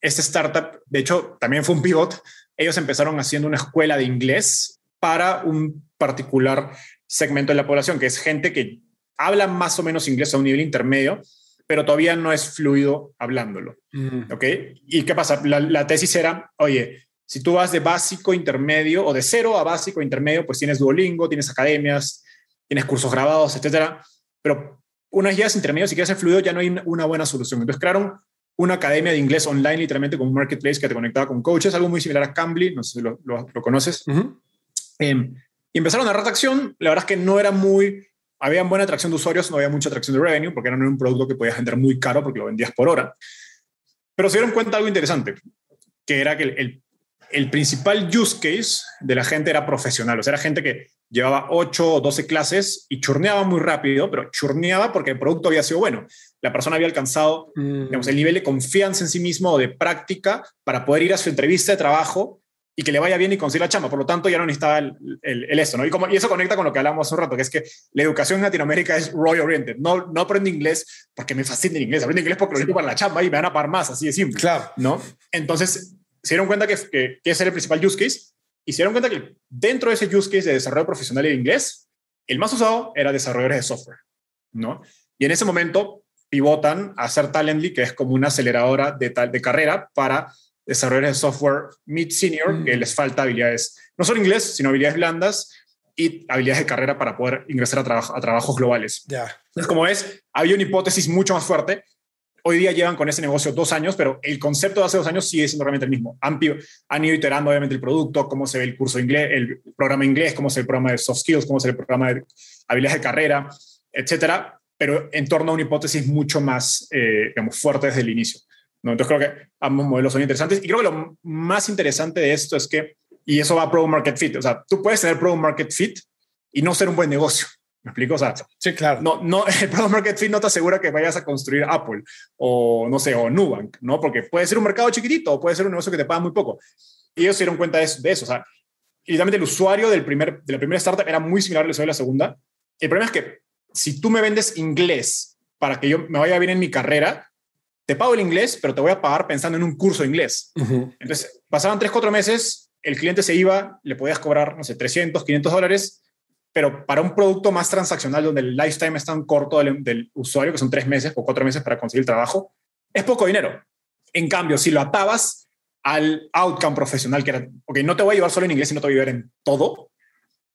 este startup, de hecho, también fue un pivot. Ellos empezaron haciendo una escuela de inglés para un particular segmento de la población, que es gente que habla más o menos inglés a un nivel intermedio, pero todavía no es fluido hablándolo. Mm. ¿Ok? ¿Y qué pasa? La, la, tesis era, oye, si tú vas de básico, intermedio o de cero a básico, intermedio, pues tienes Duolingo, tienes academias, tienes cursos grabados, etcétera. Pero unas guías intermedias, si quieres ser fluido, ya no hay una buena solución. Entonces crearon una academia de inglés online, literalmente con un marketplace que te conectaba con coaches, algo muy similar a Cambly, no sé si lo, lo, lo conoces. Uh -huh. eh, y empezaron a dar atracción, la verdad es que no era muy, había buena atracción de usuarios, no había mucha atracción de revenue, porque era un producto que podías vender muy caro porque lo vendías por hora. Pero se dieron cuenta de algo interesante, que era que el, el, el principal use case de la gente era profesional, o sea, era gente que llevaba 8 o 12 clases y churneaba muy rápido, pero churneaba porque el producto había sido bueno. La persona había alcanzado mm. digamos, el nivel de confianza en sí mismo o de práctica para poder ir a su entrevista de trabajo y que le vaya bien y conseguir la chamba. Por lo tanto, ya no necesitaba el, el, el esto, ¿no? Y, como, y eso conecta con lo que hablamos hace un rato, que es que la educación en Latinoamérica es ROI oriented. No, no aprendo inglés porque me fascina el inglés, aprendo inglés porque lo necesito para la chamba y me van a pagar más, así de simple. Claro. ¿no? Entonces, se dieron cuenta que, que, que ese era el principal use case y se dieron cuenta que dentro de ese use case de desarrollo profesional en inglés, el más usado era desarrolladores de software, ¿no? Y en ese momento pivotan a hacer Talently, que es como una aceleradora de, tal, de carrera para desarrolladores de software mid-senior, mm. que les falta habilidades, no solo inglés, sino habilidades blandas y habilidades de carrera para poder ingresar a, traba a trabajos globales. Yeah. Entonces, como ves, había una hipótesis mucho más fuerte hoy día llevan con ese negocio dos años, pero el concepto de hace dos años sigue siendo realmente el mismo. Han, han, ido iterando obviamente el producto, cómo se ve el curso inglés, el programa inglés, cómo se el programa de soft skills, cómo se el programa de habilidades de carrera, etcétera, pero en torno a una hipótesis mucho más, eh, fuerte desde el inicio. ¿no? Entonces creo que ambos modelos son interesantes y creo que lo más interesante de esto es que, y eso va a Pro Market Fit, o sea, tú puedes tener Pro Market Fit y no ser un buen negocio. ¿Me explico? O sea, sí, claro. No, no, el Product Market Fit no te asegura que vayas a construir Apple o, no sé, o Nubank, ¿no? Porque puede ser un mercado chiquitito o puede ser un negocio que te paga muy poco. Y ellos se dieron cuenta de eso. De eso o sea, y realmente el usuario del primer, de la primera startup era muy similar al usuario de la segunda. El problema es que si tú me vendes inglés para que yo me vaya bien en mi carrera, te pago el inglés, pero te voy a pagar pensando en un curso de inglés. Uh -huh. Entonces, pasaban tres, cuatro meses, el cliente se iba, le podías cobrar, no sé, 300, 500 dólares pero para un producto más transaccional donde el lifetime es tan corto del, del, usuario, que son tres meses o cuatro meses para conseguir trabajo, es poco dinero. En cambio, si lo atabas al outcome profesional, que era, ok, no te voy a llevar solo en inglés, sino te voy a llevar en todo,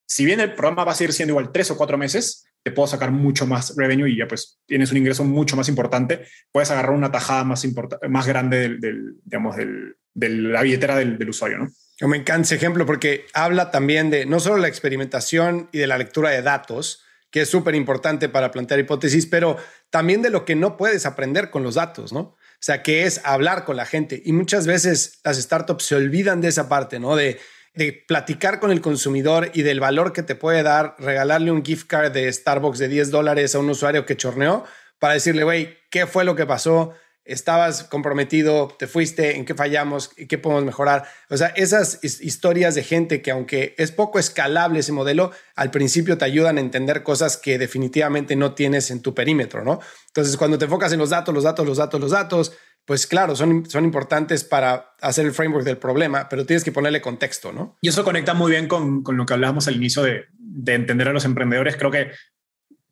si bien el programa va a seguir siendo igual tres o cuatro meses, te puedo sacar mucho más revenue y ya pues tienes un ingreso mucho más importante, puedes agarrar una tajada más, más grande del, digamos, del, de la billetera del, del usuario, ¿no? Me encanta ese ejemplo porque habla también de no solo la experimentación y de la lectura de datos, que es súper importante para plantear hipótesis, pero también de lo que no puedes aprender con los datos, ¿no? O sea, que es hablar con la gente. Y muchas veces las startups se olvidan de esa parte, ¿no? De, de platicar con el consumidor y del valor que te puede dar regalarle un gift card de Starbucks de 10 dólares a un usuario que chorneó para decirle, güey, ¿qué fue lo que pasó? Estabas comprometido, te fuiste, en qué fallamos, qué podemos mejorar. O sea, esas historias de gente que aunque es poco escalable ese modelo, al principio te ayudan a entender cosas que definitivamente no tienes en tu perímetro, ¿no? Entonces, cuando te enfocas en los datos, los datos, los datos, los datos, pues claro, son, son importantes para hacer el framework del problema, pero tienes que ponerle contexto, ¿no? Y eso conecta muy bien con, con lo que hablábamos al inicio de, de entender a los emprendedores. Creo que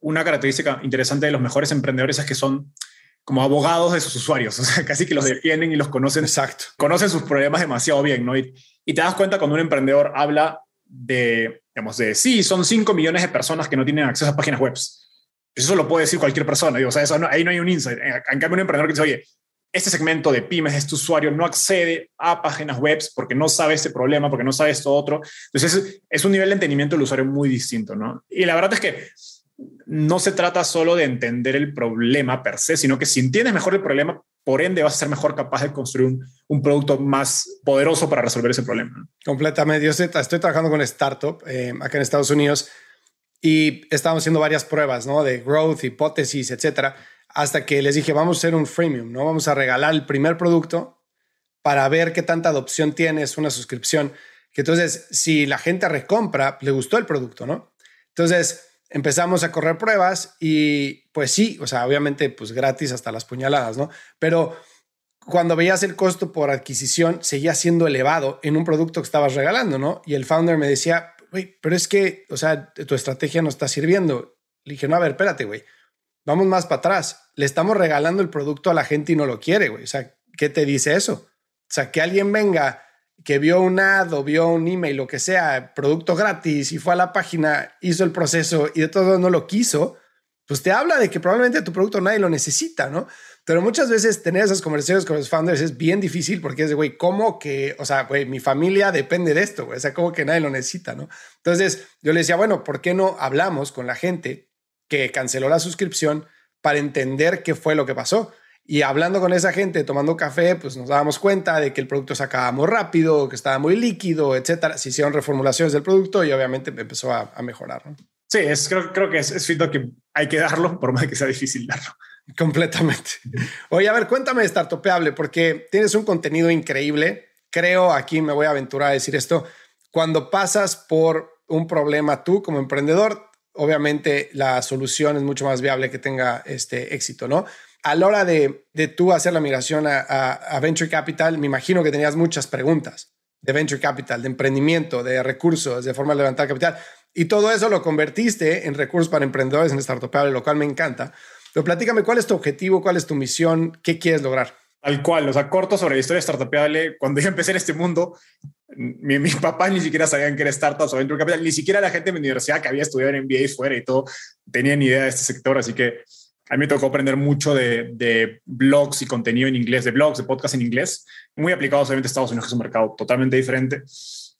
una característica interesante de los mejores emprendedores es que son como abogados de sus usuarios, *laughs* o sea, casi que los defienden y los conocen. Exacto. Conocen sus problemas demasiado bien, ¿no? Y, te das cuenta cuando un emprendedor habla de, digamos, de, sí, son 5 millones de personas que no tienen acceso a páginas web. Eso lo puede decir cualquier persona, o sea, eso ahí no hay un insight. En cambio, un emprendedor que dice, oye, este segmento de pymes, este usuario no accede a páginas web porque no sabe este problema, porque no sabe esto otro. Entonces, es, es un nivel de entendimiento del usuario muy distinto, ¿no? Y la verdad es que no se trata solo de entender el problema per se, sino que si entiendes mejor el problema, por ende vas a ser mejor capaz de construir un, producto más poderoso para resolver ese problema. Completamente. Yo estoy, trabajando con startup eh, acá en Estados Unidos y estamos haciendo varias pruebas ¿no? de growth, hipótesis, etcétera, hasta que les dije, vamos a hacer un freemium, ¿no? Vamos a regalar el primer producto para ver qué tanta adopción tienes, una suscripción. Que entonces, si la gente recompra, le gustó el producto, ¿no? Entonces, empezamos a correr pruebas y pues sí, o sea, obviamente pues gratis hasta las puñaladas, ¿no? Pero cuando veías el costo por adquisición seguía siendo elevado en un producto que estabas regalando, ¿no? Y el founder me decía, güey, pero es que, o sea, tu estrategia no está sirviendo. Le dije, no, a ver, espérate, güey, vamos más para atrás. Le estamos regalando el producto a la gente y no lo quiere, güey. O sea, ¿qué te dice eso? O sea, que alguien venga que vio un ad o vio un email, lo que sea, producto gratis y fue a la página, hizo el proceso y de todo no lo quiso, pues te habla de que probablemente tu producto nadie lo necesita, ¿no? Pero muchas veces tener esas conversaciones con los founders es bien difícil porque es de, güey, ¿cómo que, o sea, güey, mi familia depende de esto, güey, o sea, ¿cómo que nadie lo necesita, no? Entonces yo le decía, bueno, ¿por qué no hablamos con la gente que canceló la suscripción para entender qué fue lo que pasó? Y hablando con esa gente, tomando café, pues nos dábamos cuenta de que el producto se acababa muy rápido, que estaba muy líquido, etcétera. Se hicieron reformulaciones del producto y obviamente empezó a, mejorar. Sí, es, creo, creo que es, es feedback que hay que darlo, por más que sea difícil darlo. Completamente. Oye, a ver, cuéntame de Startupeable, porque tienes un contenido increíble. Creo, aquí me voy a aventurar a decir esto, cuando pasas por un problema tú como emprendedor, obviamente la solución es mucho más viable que tenga este éxito, ¿no? A la hora de, de tú hacer la migración a, Venture Capital, me imagino que tenías muchas preguntas de Venture Capital, de emprendimiento, de recursos, de forma de levantar capital. Y todo eso lo convertiste en recursos para emprendedores en Startupable, lo cual me encanta. Pero platícame, ¿cuál es tu objetivo? ¿Cuál es tu misión? ¿Qué quieres lograr? Al cual, o sea, corto sobre la historia de Startupable. Cuando yo empecé en este mundo, mi, mis papás ni siquiera sabían que era startups o venture capital, ni siquiera la gente de mi universidad que había estudiado en MBA fuera y todo, tenía ni idea de este sector. Así que a mí me tocó aprender mucho de, blogs y contenido en inglés, de blogs, de podcasts en inglés, muy aplicados obviamente a Estados Unidos, que es un mercado totalmente diferente.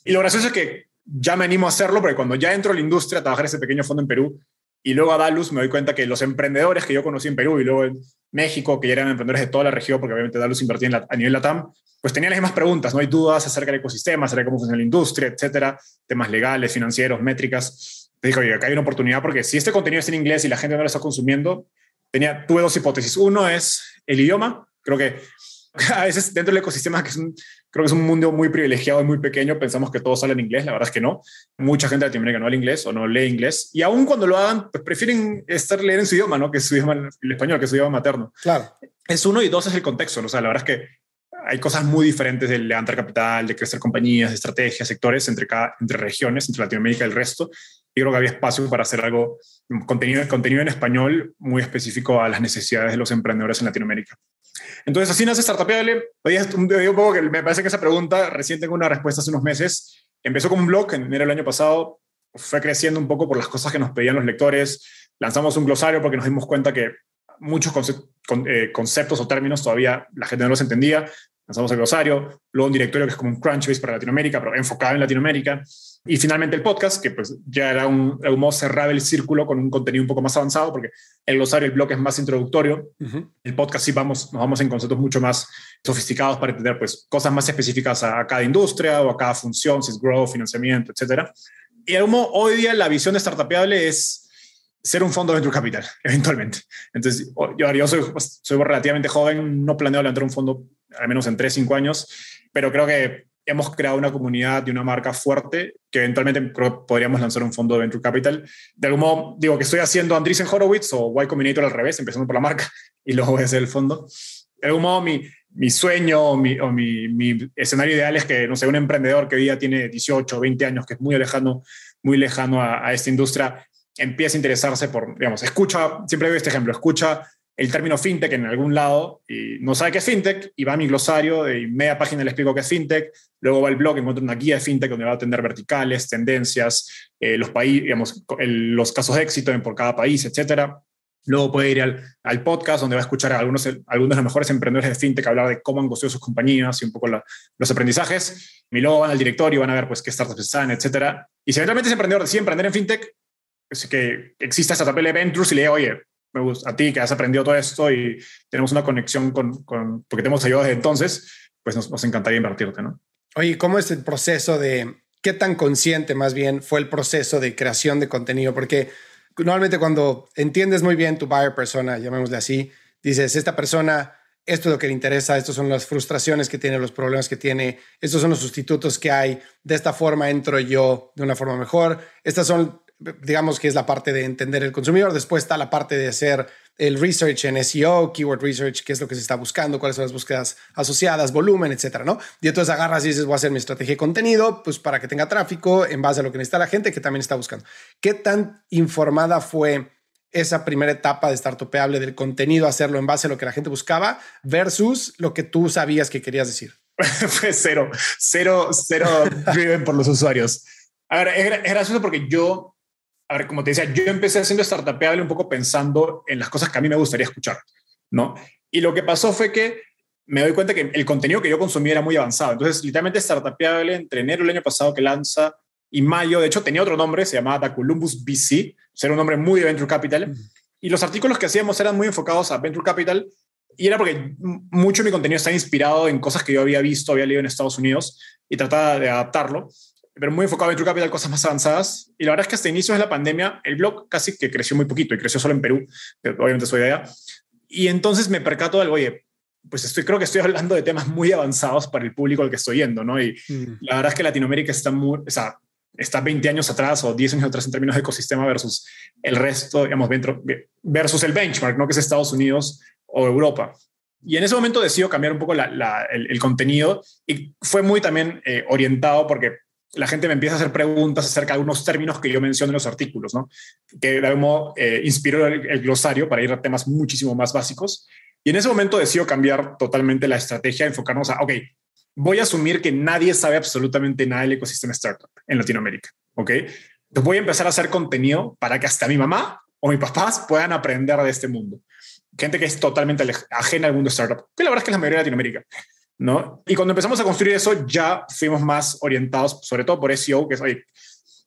Y lo gracioso es que ya me animo a hacerlo, porque cuando ya entro a la industria, a trabajar ese pequeño fondo en Perú, y luego a Dalus me doy cuenta que los emprendedores que yo conocí en Perú y luego en México, que ya eran emprendedores de toda la región, porque obviamente Dalus invertía en a nivel LATAM, pues tenían las mismas preguntas, no hay dudas acerca del ecosistema, acerca de cómo funciona la industria, etcétera, temas legales, financieros, métricas. Te digo, oye, acá hay una oportunidad porque si este contenido está en inglés y la gente no lo está consumiendo, tenía, tuve dos hipótesis. Uno es el idioma. Creo que a veces dentro del ecosistema, que es un, creo que es un mundo muy privilegiado y muy pequeño, pensamos que todos salen inglés. La verdad es que no. Mucha gente de Latinoamérica no habla inglés o no lee inglés. Y aún cuando lo hagan, pues prefieren estar leer en su idioma, ¿no? Que es su idioma, el español, que es su idioma materno. Claro. Es uno y dos es el contexto. ¿no? O sea, la verdad es que hay cosas muy diferentes de levantar capital, de crecer compañías, de estrategias, sectores entre, cada, entre regiones, entre Latinoamérica y el resto. Y creo que había espacio para hacer algo, contenido, contenido en español muy específico a las necesidades de los emprendedores en Latinoamérica. Entonces, así nace Startupable. Hoy un, un poco que me parece que esa pregunta recién tengo una respuesta hace unos meses. Empezó como un blog en enero del año pasado, fue creciendo un poco por las cosas que nos pedían los lectores, lanzamos un glosario porque nos dimos cuenta que muchos eh, conceptos o términos todavía la gente no los entendía. Lanzamos el glosario, luego un directorio que es como un Crunchbase para Latinoamérica, pero enfocado en Latinoamérica. Y finalmente el podcast, que pues ya era un, un modo cerrar el círculo con un contenido un poco más avanzado, porque el glosario, el blog es más introductorio. El podcast sí vamos, nos vamos en conceptos mucho más sofisticados para entender pues cosas más específicas a, cada industria o a cada función, si es growth, financiamiento, etcétera. Y hoy día la visión de Startupable es ser un fondo de venture capital, *laughs* eventualmente. Entonces, yo, yo soy, pues, soy relativamente joven, no planeo levantar un fondo al menos en 3, 5 años, pero creo que hemos creado una comunidad y una marca fuerte que eventualmente podríamos lanzar un fondo de venture capital. De algún modo, digo que estoy haciendo Andreessen Horowitz o Y Combinator al revés, empezando por la marca *laughs* y luego voy a hacer el fondo. De algún modo, mi, mi sueño o, mi, mi, escenario ideal es que, no sé, un emprendedor que hoy día tiene 18 o 20 años, que es muy lejano, muy lejano a, a esta industria, empieza a interesarse por, digamos, escucha, siempre doy este ejemplo, escucha el término fintech en algún lado y no sabe qué es fintech y va a mi glosario y media página le explico qué es fintech, luego va al blog, encuentra una guía de fintech donde va a atender verticales, tendencias, eh, los, digamos, los casos de éxito por cada país, etcétera. Luego puede ir al, al, podcast donde va a escuchar a algunos, algunos de los mejores emprendedores de fintech hablar de cómo han construido sus compañías y un poco los aprendizajes. Y luego van al directorio y van a ver pues, qué startups están, etcétera. Y si realmente ese emprendedor decide emprender en fintech, es que exista esta de Ventures y le diga, oye, me gusta a ti que has aprendido todo esto y tenemos una conexión con, porque te hemos ayudado desde entonces, pues nos, nos encantaría invertirte, ¿no? Oye, ¿cómo es el proceso de, qué tan consciente más bien fue el proceso de creación de contenido? Porque normalmente cuando entiendes muy bien tu buyer persona, llamémosle así, dices, esta persona, esto es lo que le interesa, estas son las frustraciones que tiene, los problemas que tiene, estos son los sustitutos que hay, de esta forma entro yo de una forma mejor, estas son digamos que es la parte de entender el consumidor. Después está la parte de hacer el research en SEO, keyword research, qué es lo que se está buscando, cuáles son las búsquedas asociadas, volumen, etcétera, ¿no? Y entonces agarras y dices, voy a hacer mi estrategia de contenido, pues para que tenga tráfico en base a lo que necesita la gente que también está buscando. ¿Qué tan informada fue esa primera etapa de startupeable del contenido, hacerlo en base a lo que la gente buscaba versus lo que tú sabías que querías decir? fue *laughs* cero, cero, cero driven por los usuarios. A ver, es gracioso porque yo a ver, como te decía, yo empecé haciendo startupeable un poco pensando en las cosas que a mí me gustaría escuchar, ¿no? Y lo que pasó fue que me doy cuenta que el contenido que yo consumía era muy avanzado. Entonces, literalmente startupeable entre enero del año pasado que lanza y mayo, de hecho tenía otro nombre, se llamaba The Columbus VC, era un nombre muy de Venture Capital. Y los artículos que hacíamos eran muy enfocados a Venture Capital y era porque mucho de mi contenido estaba inspirado en cosas que yo había visto, había leído en Estados Unidos y trataba de adaptarlo pero muy enfocado en Venture Capital, cosas más avanzadas. Y la verdad es que hasta inicios de la pandemia, el blog casi que creció muy poquito y creció solo en Perú, obviamente soy de allá. Y entonces me percato de algo, oye, pues estoy, creo que estoy hablando de temas muy avanzados para el público al que estoy yendo, ¿no? Y mm. la verdad es que Latinoamérica está muy, o sea, está 20 años atrás o 10 años atrás en términos de ecosistema versus el resto, digamos, versus el benchmark, ¿no? Que es Estados Unidos o Europa. Y en ese momento decido cambiar un poco la, el, contenido y fue muy también eh, orientado porque la gente me empieza a hacer preguntas acerca de algunos términos que yo menciono en los artículos, ¿no? Que de algún eh, inspiró el, glosario para ir a temas muchísimo más básicos. Y en ese momento decido cambiar totalmente la estrategia, enfocarnos a, ok, voy a asumir que nadie sabe absolutamente nada del ecosistema startup en Latinoamérica, ¿ok? Entonces voy a empezar a hacer contenido para que hasta mi mamá o mis papás puedan aprender de este mundo. Gente que es totalmente ajena al mundo startup, que la verdad es que es la mayoría de Latinoamérica. ¿No? Y cuando empezamos a construir eso, ya fuimos más orientados, sobre todo por SEO, que es, oye,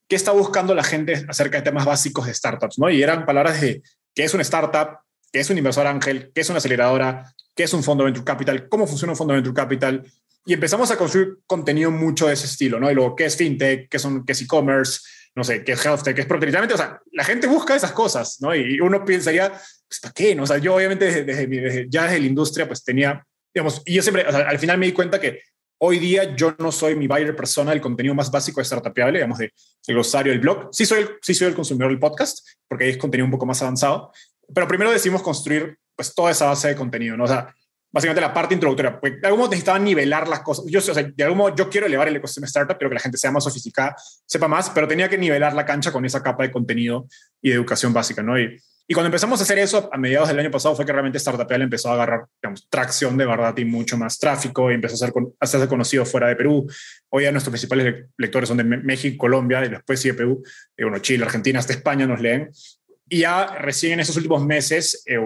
¿qué está buscando la gente acerca de temas básicos de startups, ¿no? Y eran palabras de qué es una startup, qué es un inversor ángel, qué es una aceleradora, qué es un fondo venture capital, cómo funciona un fondo venture capital. Y empezamos a construir contenido mucho de ese estilo, ¿no? Y luego, ¿qué es fintech? ¿Qué, son, qué es e-commerce? No sé, ¿qué es health tech? ¿Qué es literalmente, o sea, la gente busca esas cosas, ¿no? Y uno pensaría, pues, ¿para qué? O sea, yo obviamente desde, desde, ya desde la industria, pues tenía y yo siempre, al final me di cuenta que hoy día yo no soy mi buyer persona del contenido más básico de Startupable, digamos, de, el glosario del blog. Sí soy, el, sí soy el consumidor del podcast, porque ahí es contenido un poco más avanzado, pero primero decidimos construir pues toda esa base de contenido, ¿no? O sea, básicamente la parte introductoria, pues de algún modo necesitaba nivelar las cosas. Yo, o sea, de algún modo yo quiero elevar el ecosistema startup, quiero que la gente sea más sofisticada, sepa más, pero tenía que nivelar la cancha con esa capa de contenido y de educación básica, ¿no? Y y cuando empezamos a hacer eso a mediados del año pasado fue que realmente Startupial empezó a agarrar digamos, tracción de verdad y mucho más tráfico y empezó a ser, a ser conocido fuera de Perú. Hoy ya nuestros principales lectores son de México, Colombia y después de Perú, y bueno, Chile, Argentina, hasta España nos leen. Y ya recién en estos últimos meses, eh,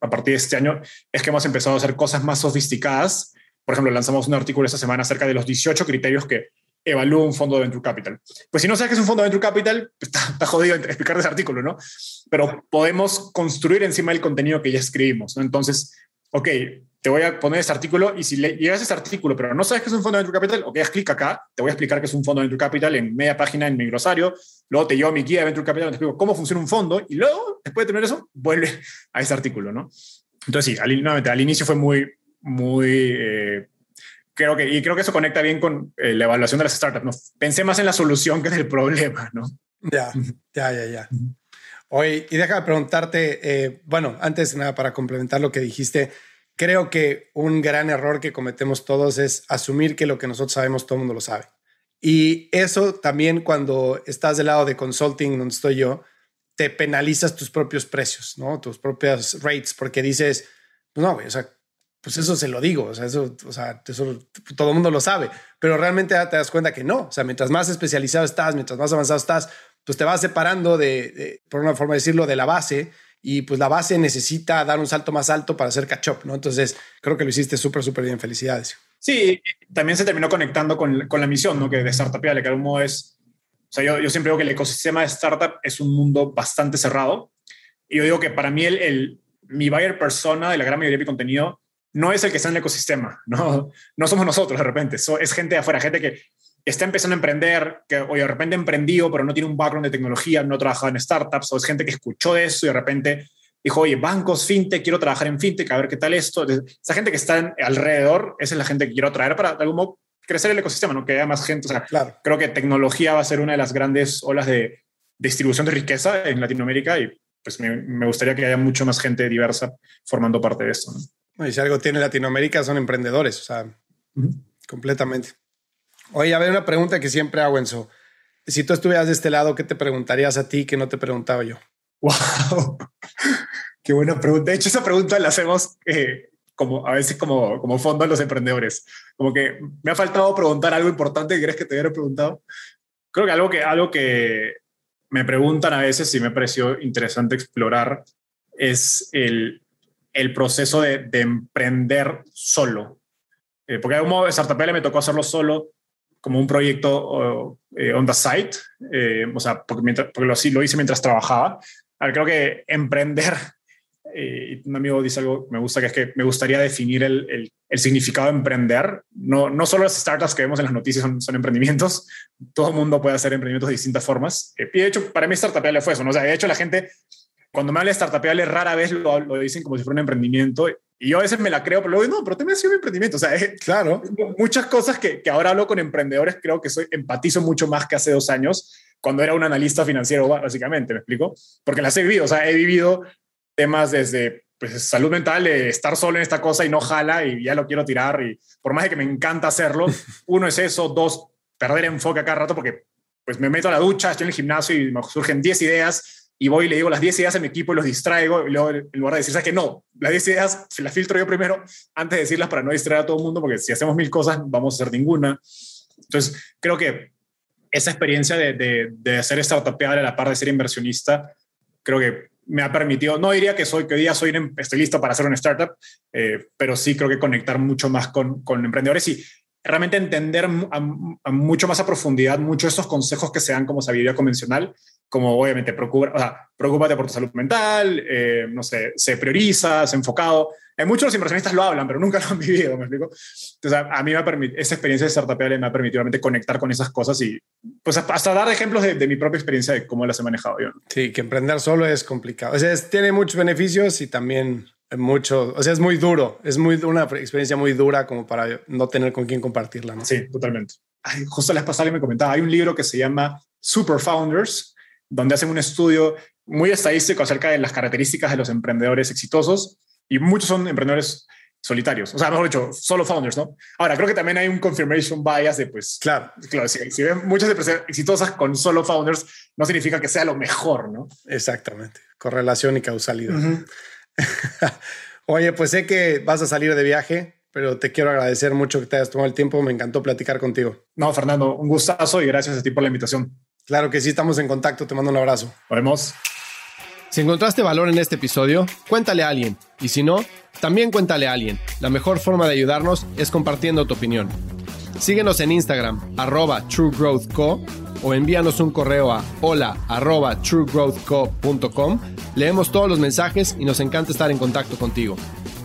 a partir de este año, es que hemos empezado a hacer cosas más sofisticadas. Por ejemplo, lanzamos un artículo esta semana acerca de los 18 criterios que evalúa un fondo de venture capital. Pues si no sabes qué es un fondo de venture capital, pues está, está, jodido explicar ese artículo, ¿no? Pero podemos construir encima del contenido que ya escribimos, ¿no? Entonces, ok, te voy a poner ese artículo y si le llegas a ese artículo, pero no sabes qué es un fondo de venture capital, ok, haz clic acá, te voy a explicar qué es un fondo de venture capital en media página en mi glosario, luego te llevo mi guía de venture capital, te explico cómo funciona un fondo y luego, después de tener eso, vuelve a ese artículo, ¿no? Entonces sí, al, al inicio fue muy, muy... Eh, creo que, y creo que eso conecta bien con eh, la evaluación de las startups, ¿no? Pensé más en la solución que en el problema, ¿no? Ya, ya, ya, ya. Oye, y déjame preguntarte, eh, bueno, antes de nada, para complementar lo que dijiste, creo que un gran error que cometemos todos es asumir que lo que nosotros sabemos todo el mundo lo sabe. Y eso también cuando estás del lado de consulting, donde estoy yo, te penalizas tus propios precios, ¿no? Tus propias rates, porque dices, pues no, o sea, pues eso se lo digo, o sea, eso, o sea, eso todo el mundo lo sabe, pero realmente te das cuenta que no, o sea, mientras más especializado estás, mientras más avanzado estás, pues te vas separando de, de por una forma de decirlo, de la base y pues la base necesita dar un salto más alto para hacer catch up, ¿no? Entonces, creo que lo hiciste súper, súper bien. Felicidades. Sí, también se terminó conectando con, con la misión, ¿no? Que de Startup, que algún modo es, o sea, yo, yo, siempre digo que el ecosistema de startup es un mundo bastante cerrado. Y yo digo que para mí el, el, mi buyer persona de la gran mayoría de mi contenido no es el que está en el ecosistema, no, *laughs* no somos nosotros de repente, es gente de afuera, gente que está empezando a emprender, que o de repente emprendió, pero no tiene un background de tecnología, no ha trabajado en startups, o es gente que escuchó eso y de repente dijo, oye, bancos, fintech, quiero trabajar en fintech, a ver qué tal esto. Esa gente que está alrededor, esa es la gente que quiero atraer para de algún modo crecer el ecosistema, ¿no? que haya más gente. O sea, claro. creo que tecnología va a ser una de las grandes olas de distribución de riqueza en Latinoamérica y pues me, me gustaría que haya mucho más gente diversa formando parte de esto. ¿no? Y si algo tiene Latinoamérica son emprendedores, o sea, uh -huh. completamente. Oye, a ver, una pregunta que siempre hago, Enzo. Si tú estuvieras de este lado, ¿qué te preguntarías a ti que no te preguntaba yo? ¡Wow! *laughs* Qué buena pregunta. De hecho, esa pregunta la hacemos eh, como a veces como, como fondo a los emprendedores. Como que me ha faltado preguntar algo importante que crees que te hubiera preguntado. Creo que algo que, algo que me preguntan a veces y me pareció interesante explorar es el, el proceso de, de emprender solo. Eh, porque algún modo, Startup me tocó hacerlo solo como un proyecto eh, on the site, eh, o sea, porque, mientras, porque lo, hice mientras trabajaba. A creo que emprender, eh, un amigo dice algo me gusta, que es que me gustaría definir el, significado de emprender. No, no solo las startups que vemos en las noticias son, emprendimientos, *laughs* todo el mundo puede hacer emprendimientos de distintas formas. y de hecho, para mí Startup fue eso, ¿no? O sea, de hecho la gente, cuando me habla de Startup rara vez lo, lo dicen como si fuera un emprendimiento y yo a veces me la creo, pero luego no, pero también ha sido un emprendimiento. O sea, es, claro. Muchas cosas que, que, ahora hablo con emprendedores, creo que soy, empatizo mucho más que hace dos años, cuando era un analista financiero, básicamente, ¿me explico? Porque las he vivido. O sea, he vivido temas desde pues, salud mental, de estar solo en esta cosa y no jala y ya lo quiero tirar. Y por más de que me encanta hacerlo, *laughs* uno es eso, dos, perder enfoque a cada rato porque pues me meto a la ducha, estoy en el gimnasio y me surgen 10 ideas y voy y le digo las 10 ideas a mi equipo y los distraigo, y luego en lugar de decir, ¿sabes que No, las 10 ideas las filtro yo primero antes de decirlas para no distraer a todo el mundo, porque si hacemos mil cosas, vamos a hacer ninguna. Entonces, creo que esa experiencia de, de, de hacer startupeable a la par de ser inversionista, creo que me ha permitido, no diría que soy, que hoy día soy, estoy listo para hacer una startup, eh, pero sí creo que conectar mucho más con, con emprendedores y realmente entender a, a mucho más a profundidad muchos de estos consejos que se dan como sabiduría convencional como obviamente preocupa, o sea, preocúpate por tu salud mental, eh, no sé, se prioriza, se enfocado. Hay muchos los inversionistas lo hablan, pero nunca lo han vivido, ¿me explico? Entonces, a, a mí me ha permitido, esa experiencia de startup me ha permitido realmente conectar con esas cosas y pues hasta dar ejemplos de, de, mi propia experiencia de cómo las he manejado yo. Sí, que emprender solo es complicado. O sea, es, tiene muchos beneficios y también mucho, o sea, es muy duro, es muy una experiencia muy dura como para no tener con quién compartirla, ¿no? Sí, totalmente. Ay, justo las pasadas me comentaba, hay un libro que se llama Super Founders, donde hacen un estudio muy estadístico acerca de las características de los emprendedores exitosos y muchos son emprendedores solitarios, o sea, mejor dicho, solo founders, ¿no? Ahora, creo que también hay un confirmation bias de, pues, claro, claro si, si ven muchas empresas exitosas con solo founders, no significa que sea lo mejor, ¿no? Exactamente, correlación y causalidad. Uh *laughs* -huh. Oye, pues sé que vas a salir de viaje, pero te quiero agradecer mucho que te hayas tomado el tiempo, me encantó platicar contigo. No, Fernando, un gustazo y gracias a ti por la invitación. Claro que sí, estamos en contacto. Te mando un abrazo. Nos vemos. Si encontraste valor en este episodio, cuéntale a alguien. Y si no, también cuéntale a alguien. La mejor forma de ayudarnos es compartiendo tu opinión. Síguenos en Instagram, arroba truegrowthco, o envíanos un correo a hola arroba truegrowthco.com. Leemos todos los mensajes y nos encanta estar en contacto contigo.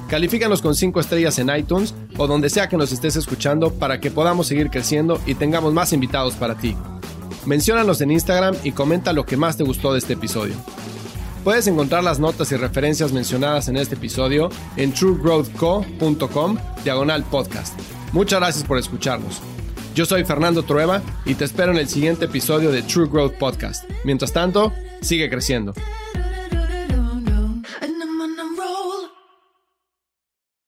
Califícanos con 5 estrellas en iTunes o donde sea que nos estés escuchando para que podamos seguir creciendo y tengamos más invitados para ti. Menciónanos en Instagram y comenta lo que más te gustó de este episodio. Puedes encontrar las notas y referencias mencionadas en este episodio en truegrowthco.com diagonal podcast. Muchas gracias por escucharnos. Yo soy Fernando Trueba y te espero en el siguiente episodio de True Growth Podcast. Mientras tanto, sigue creciendo.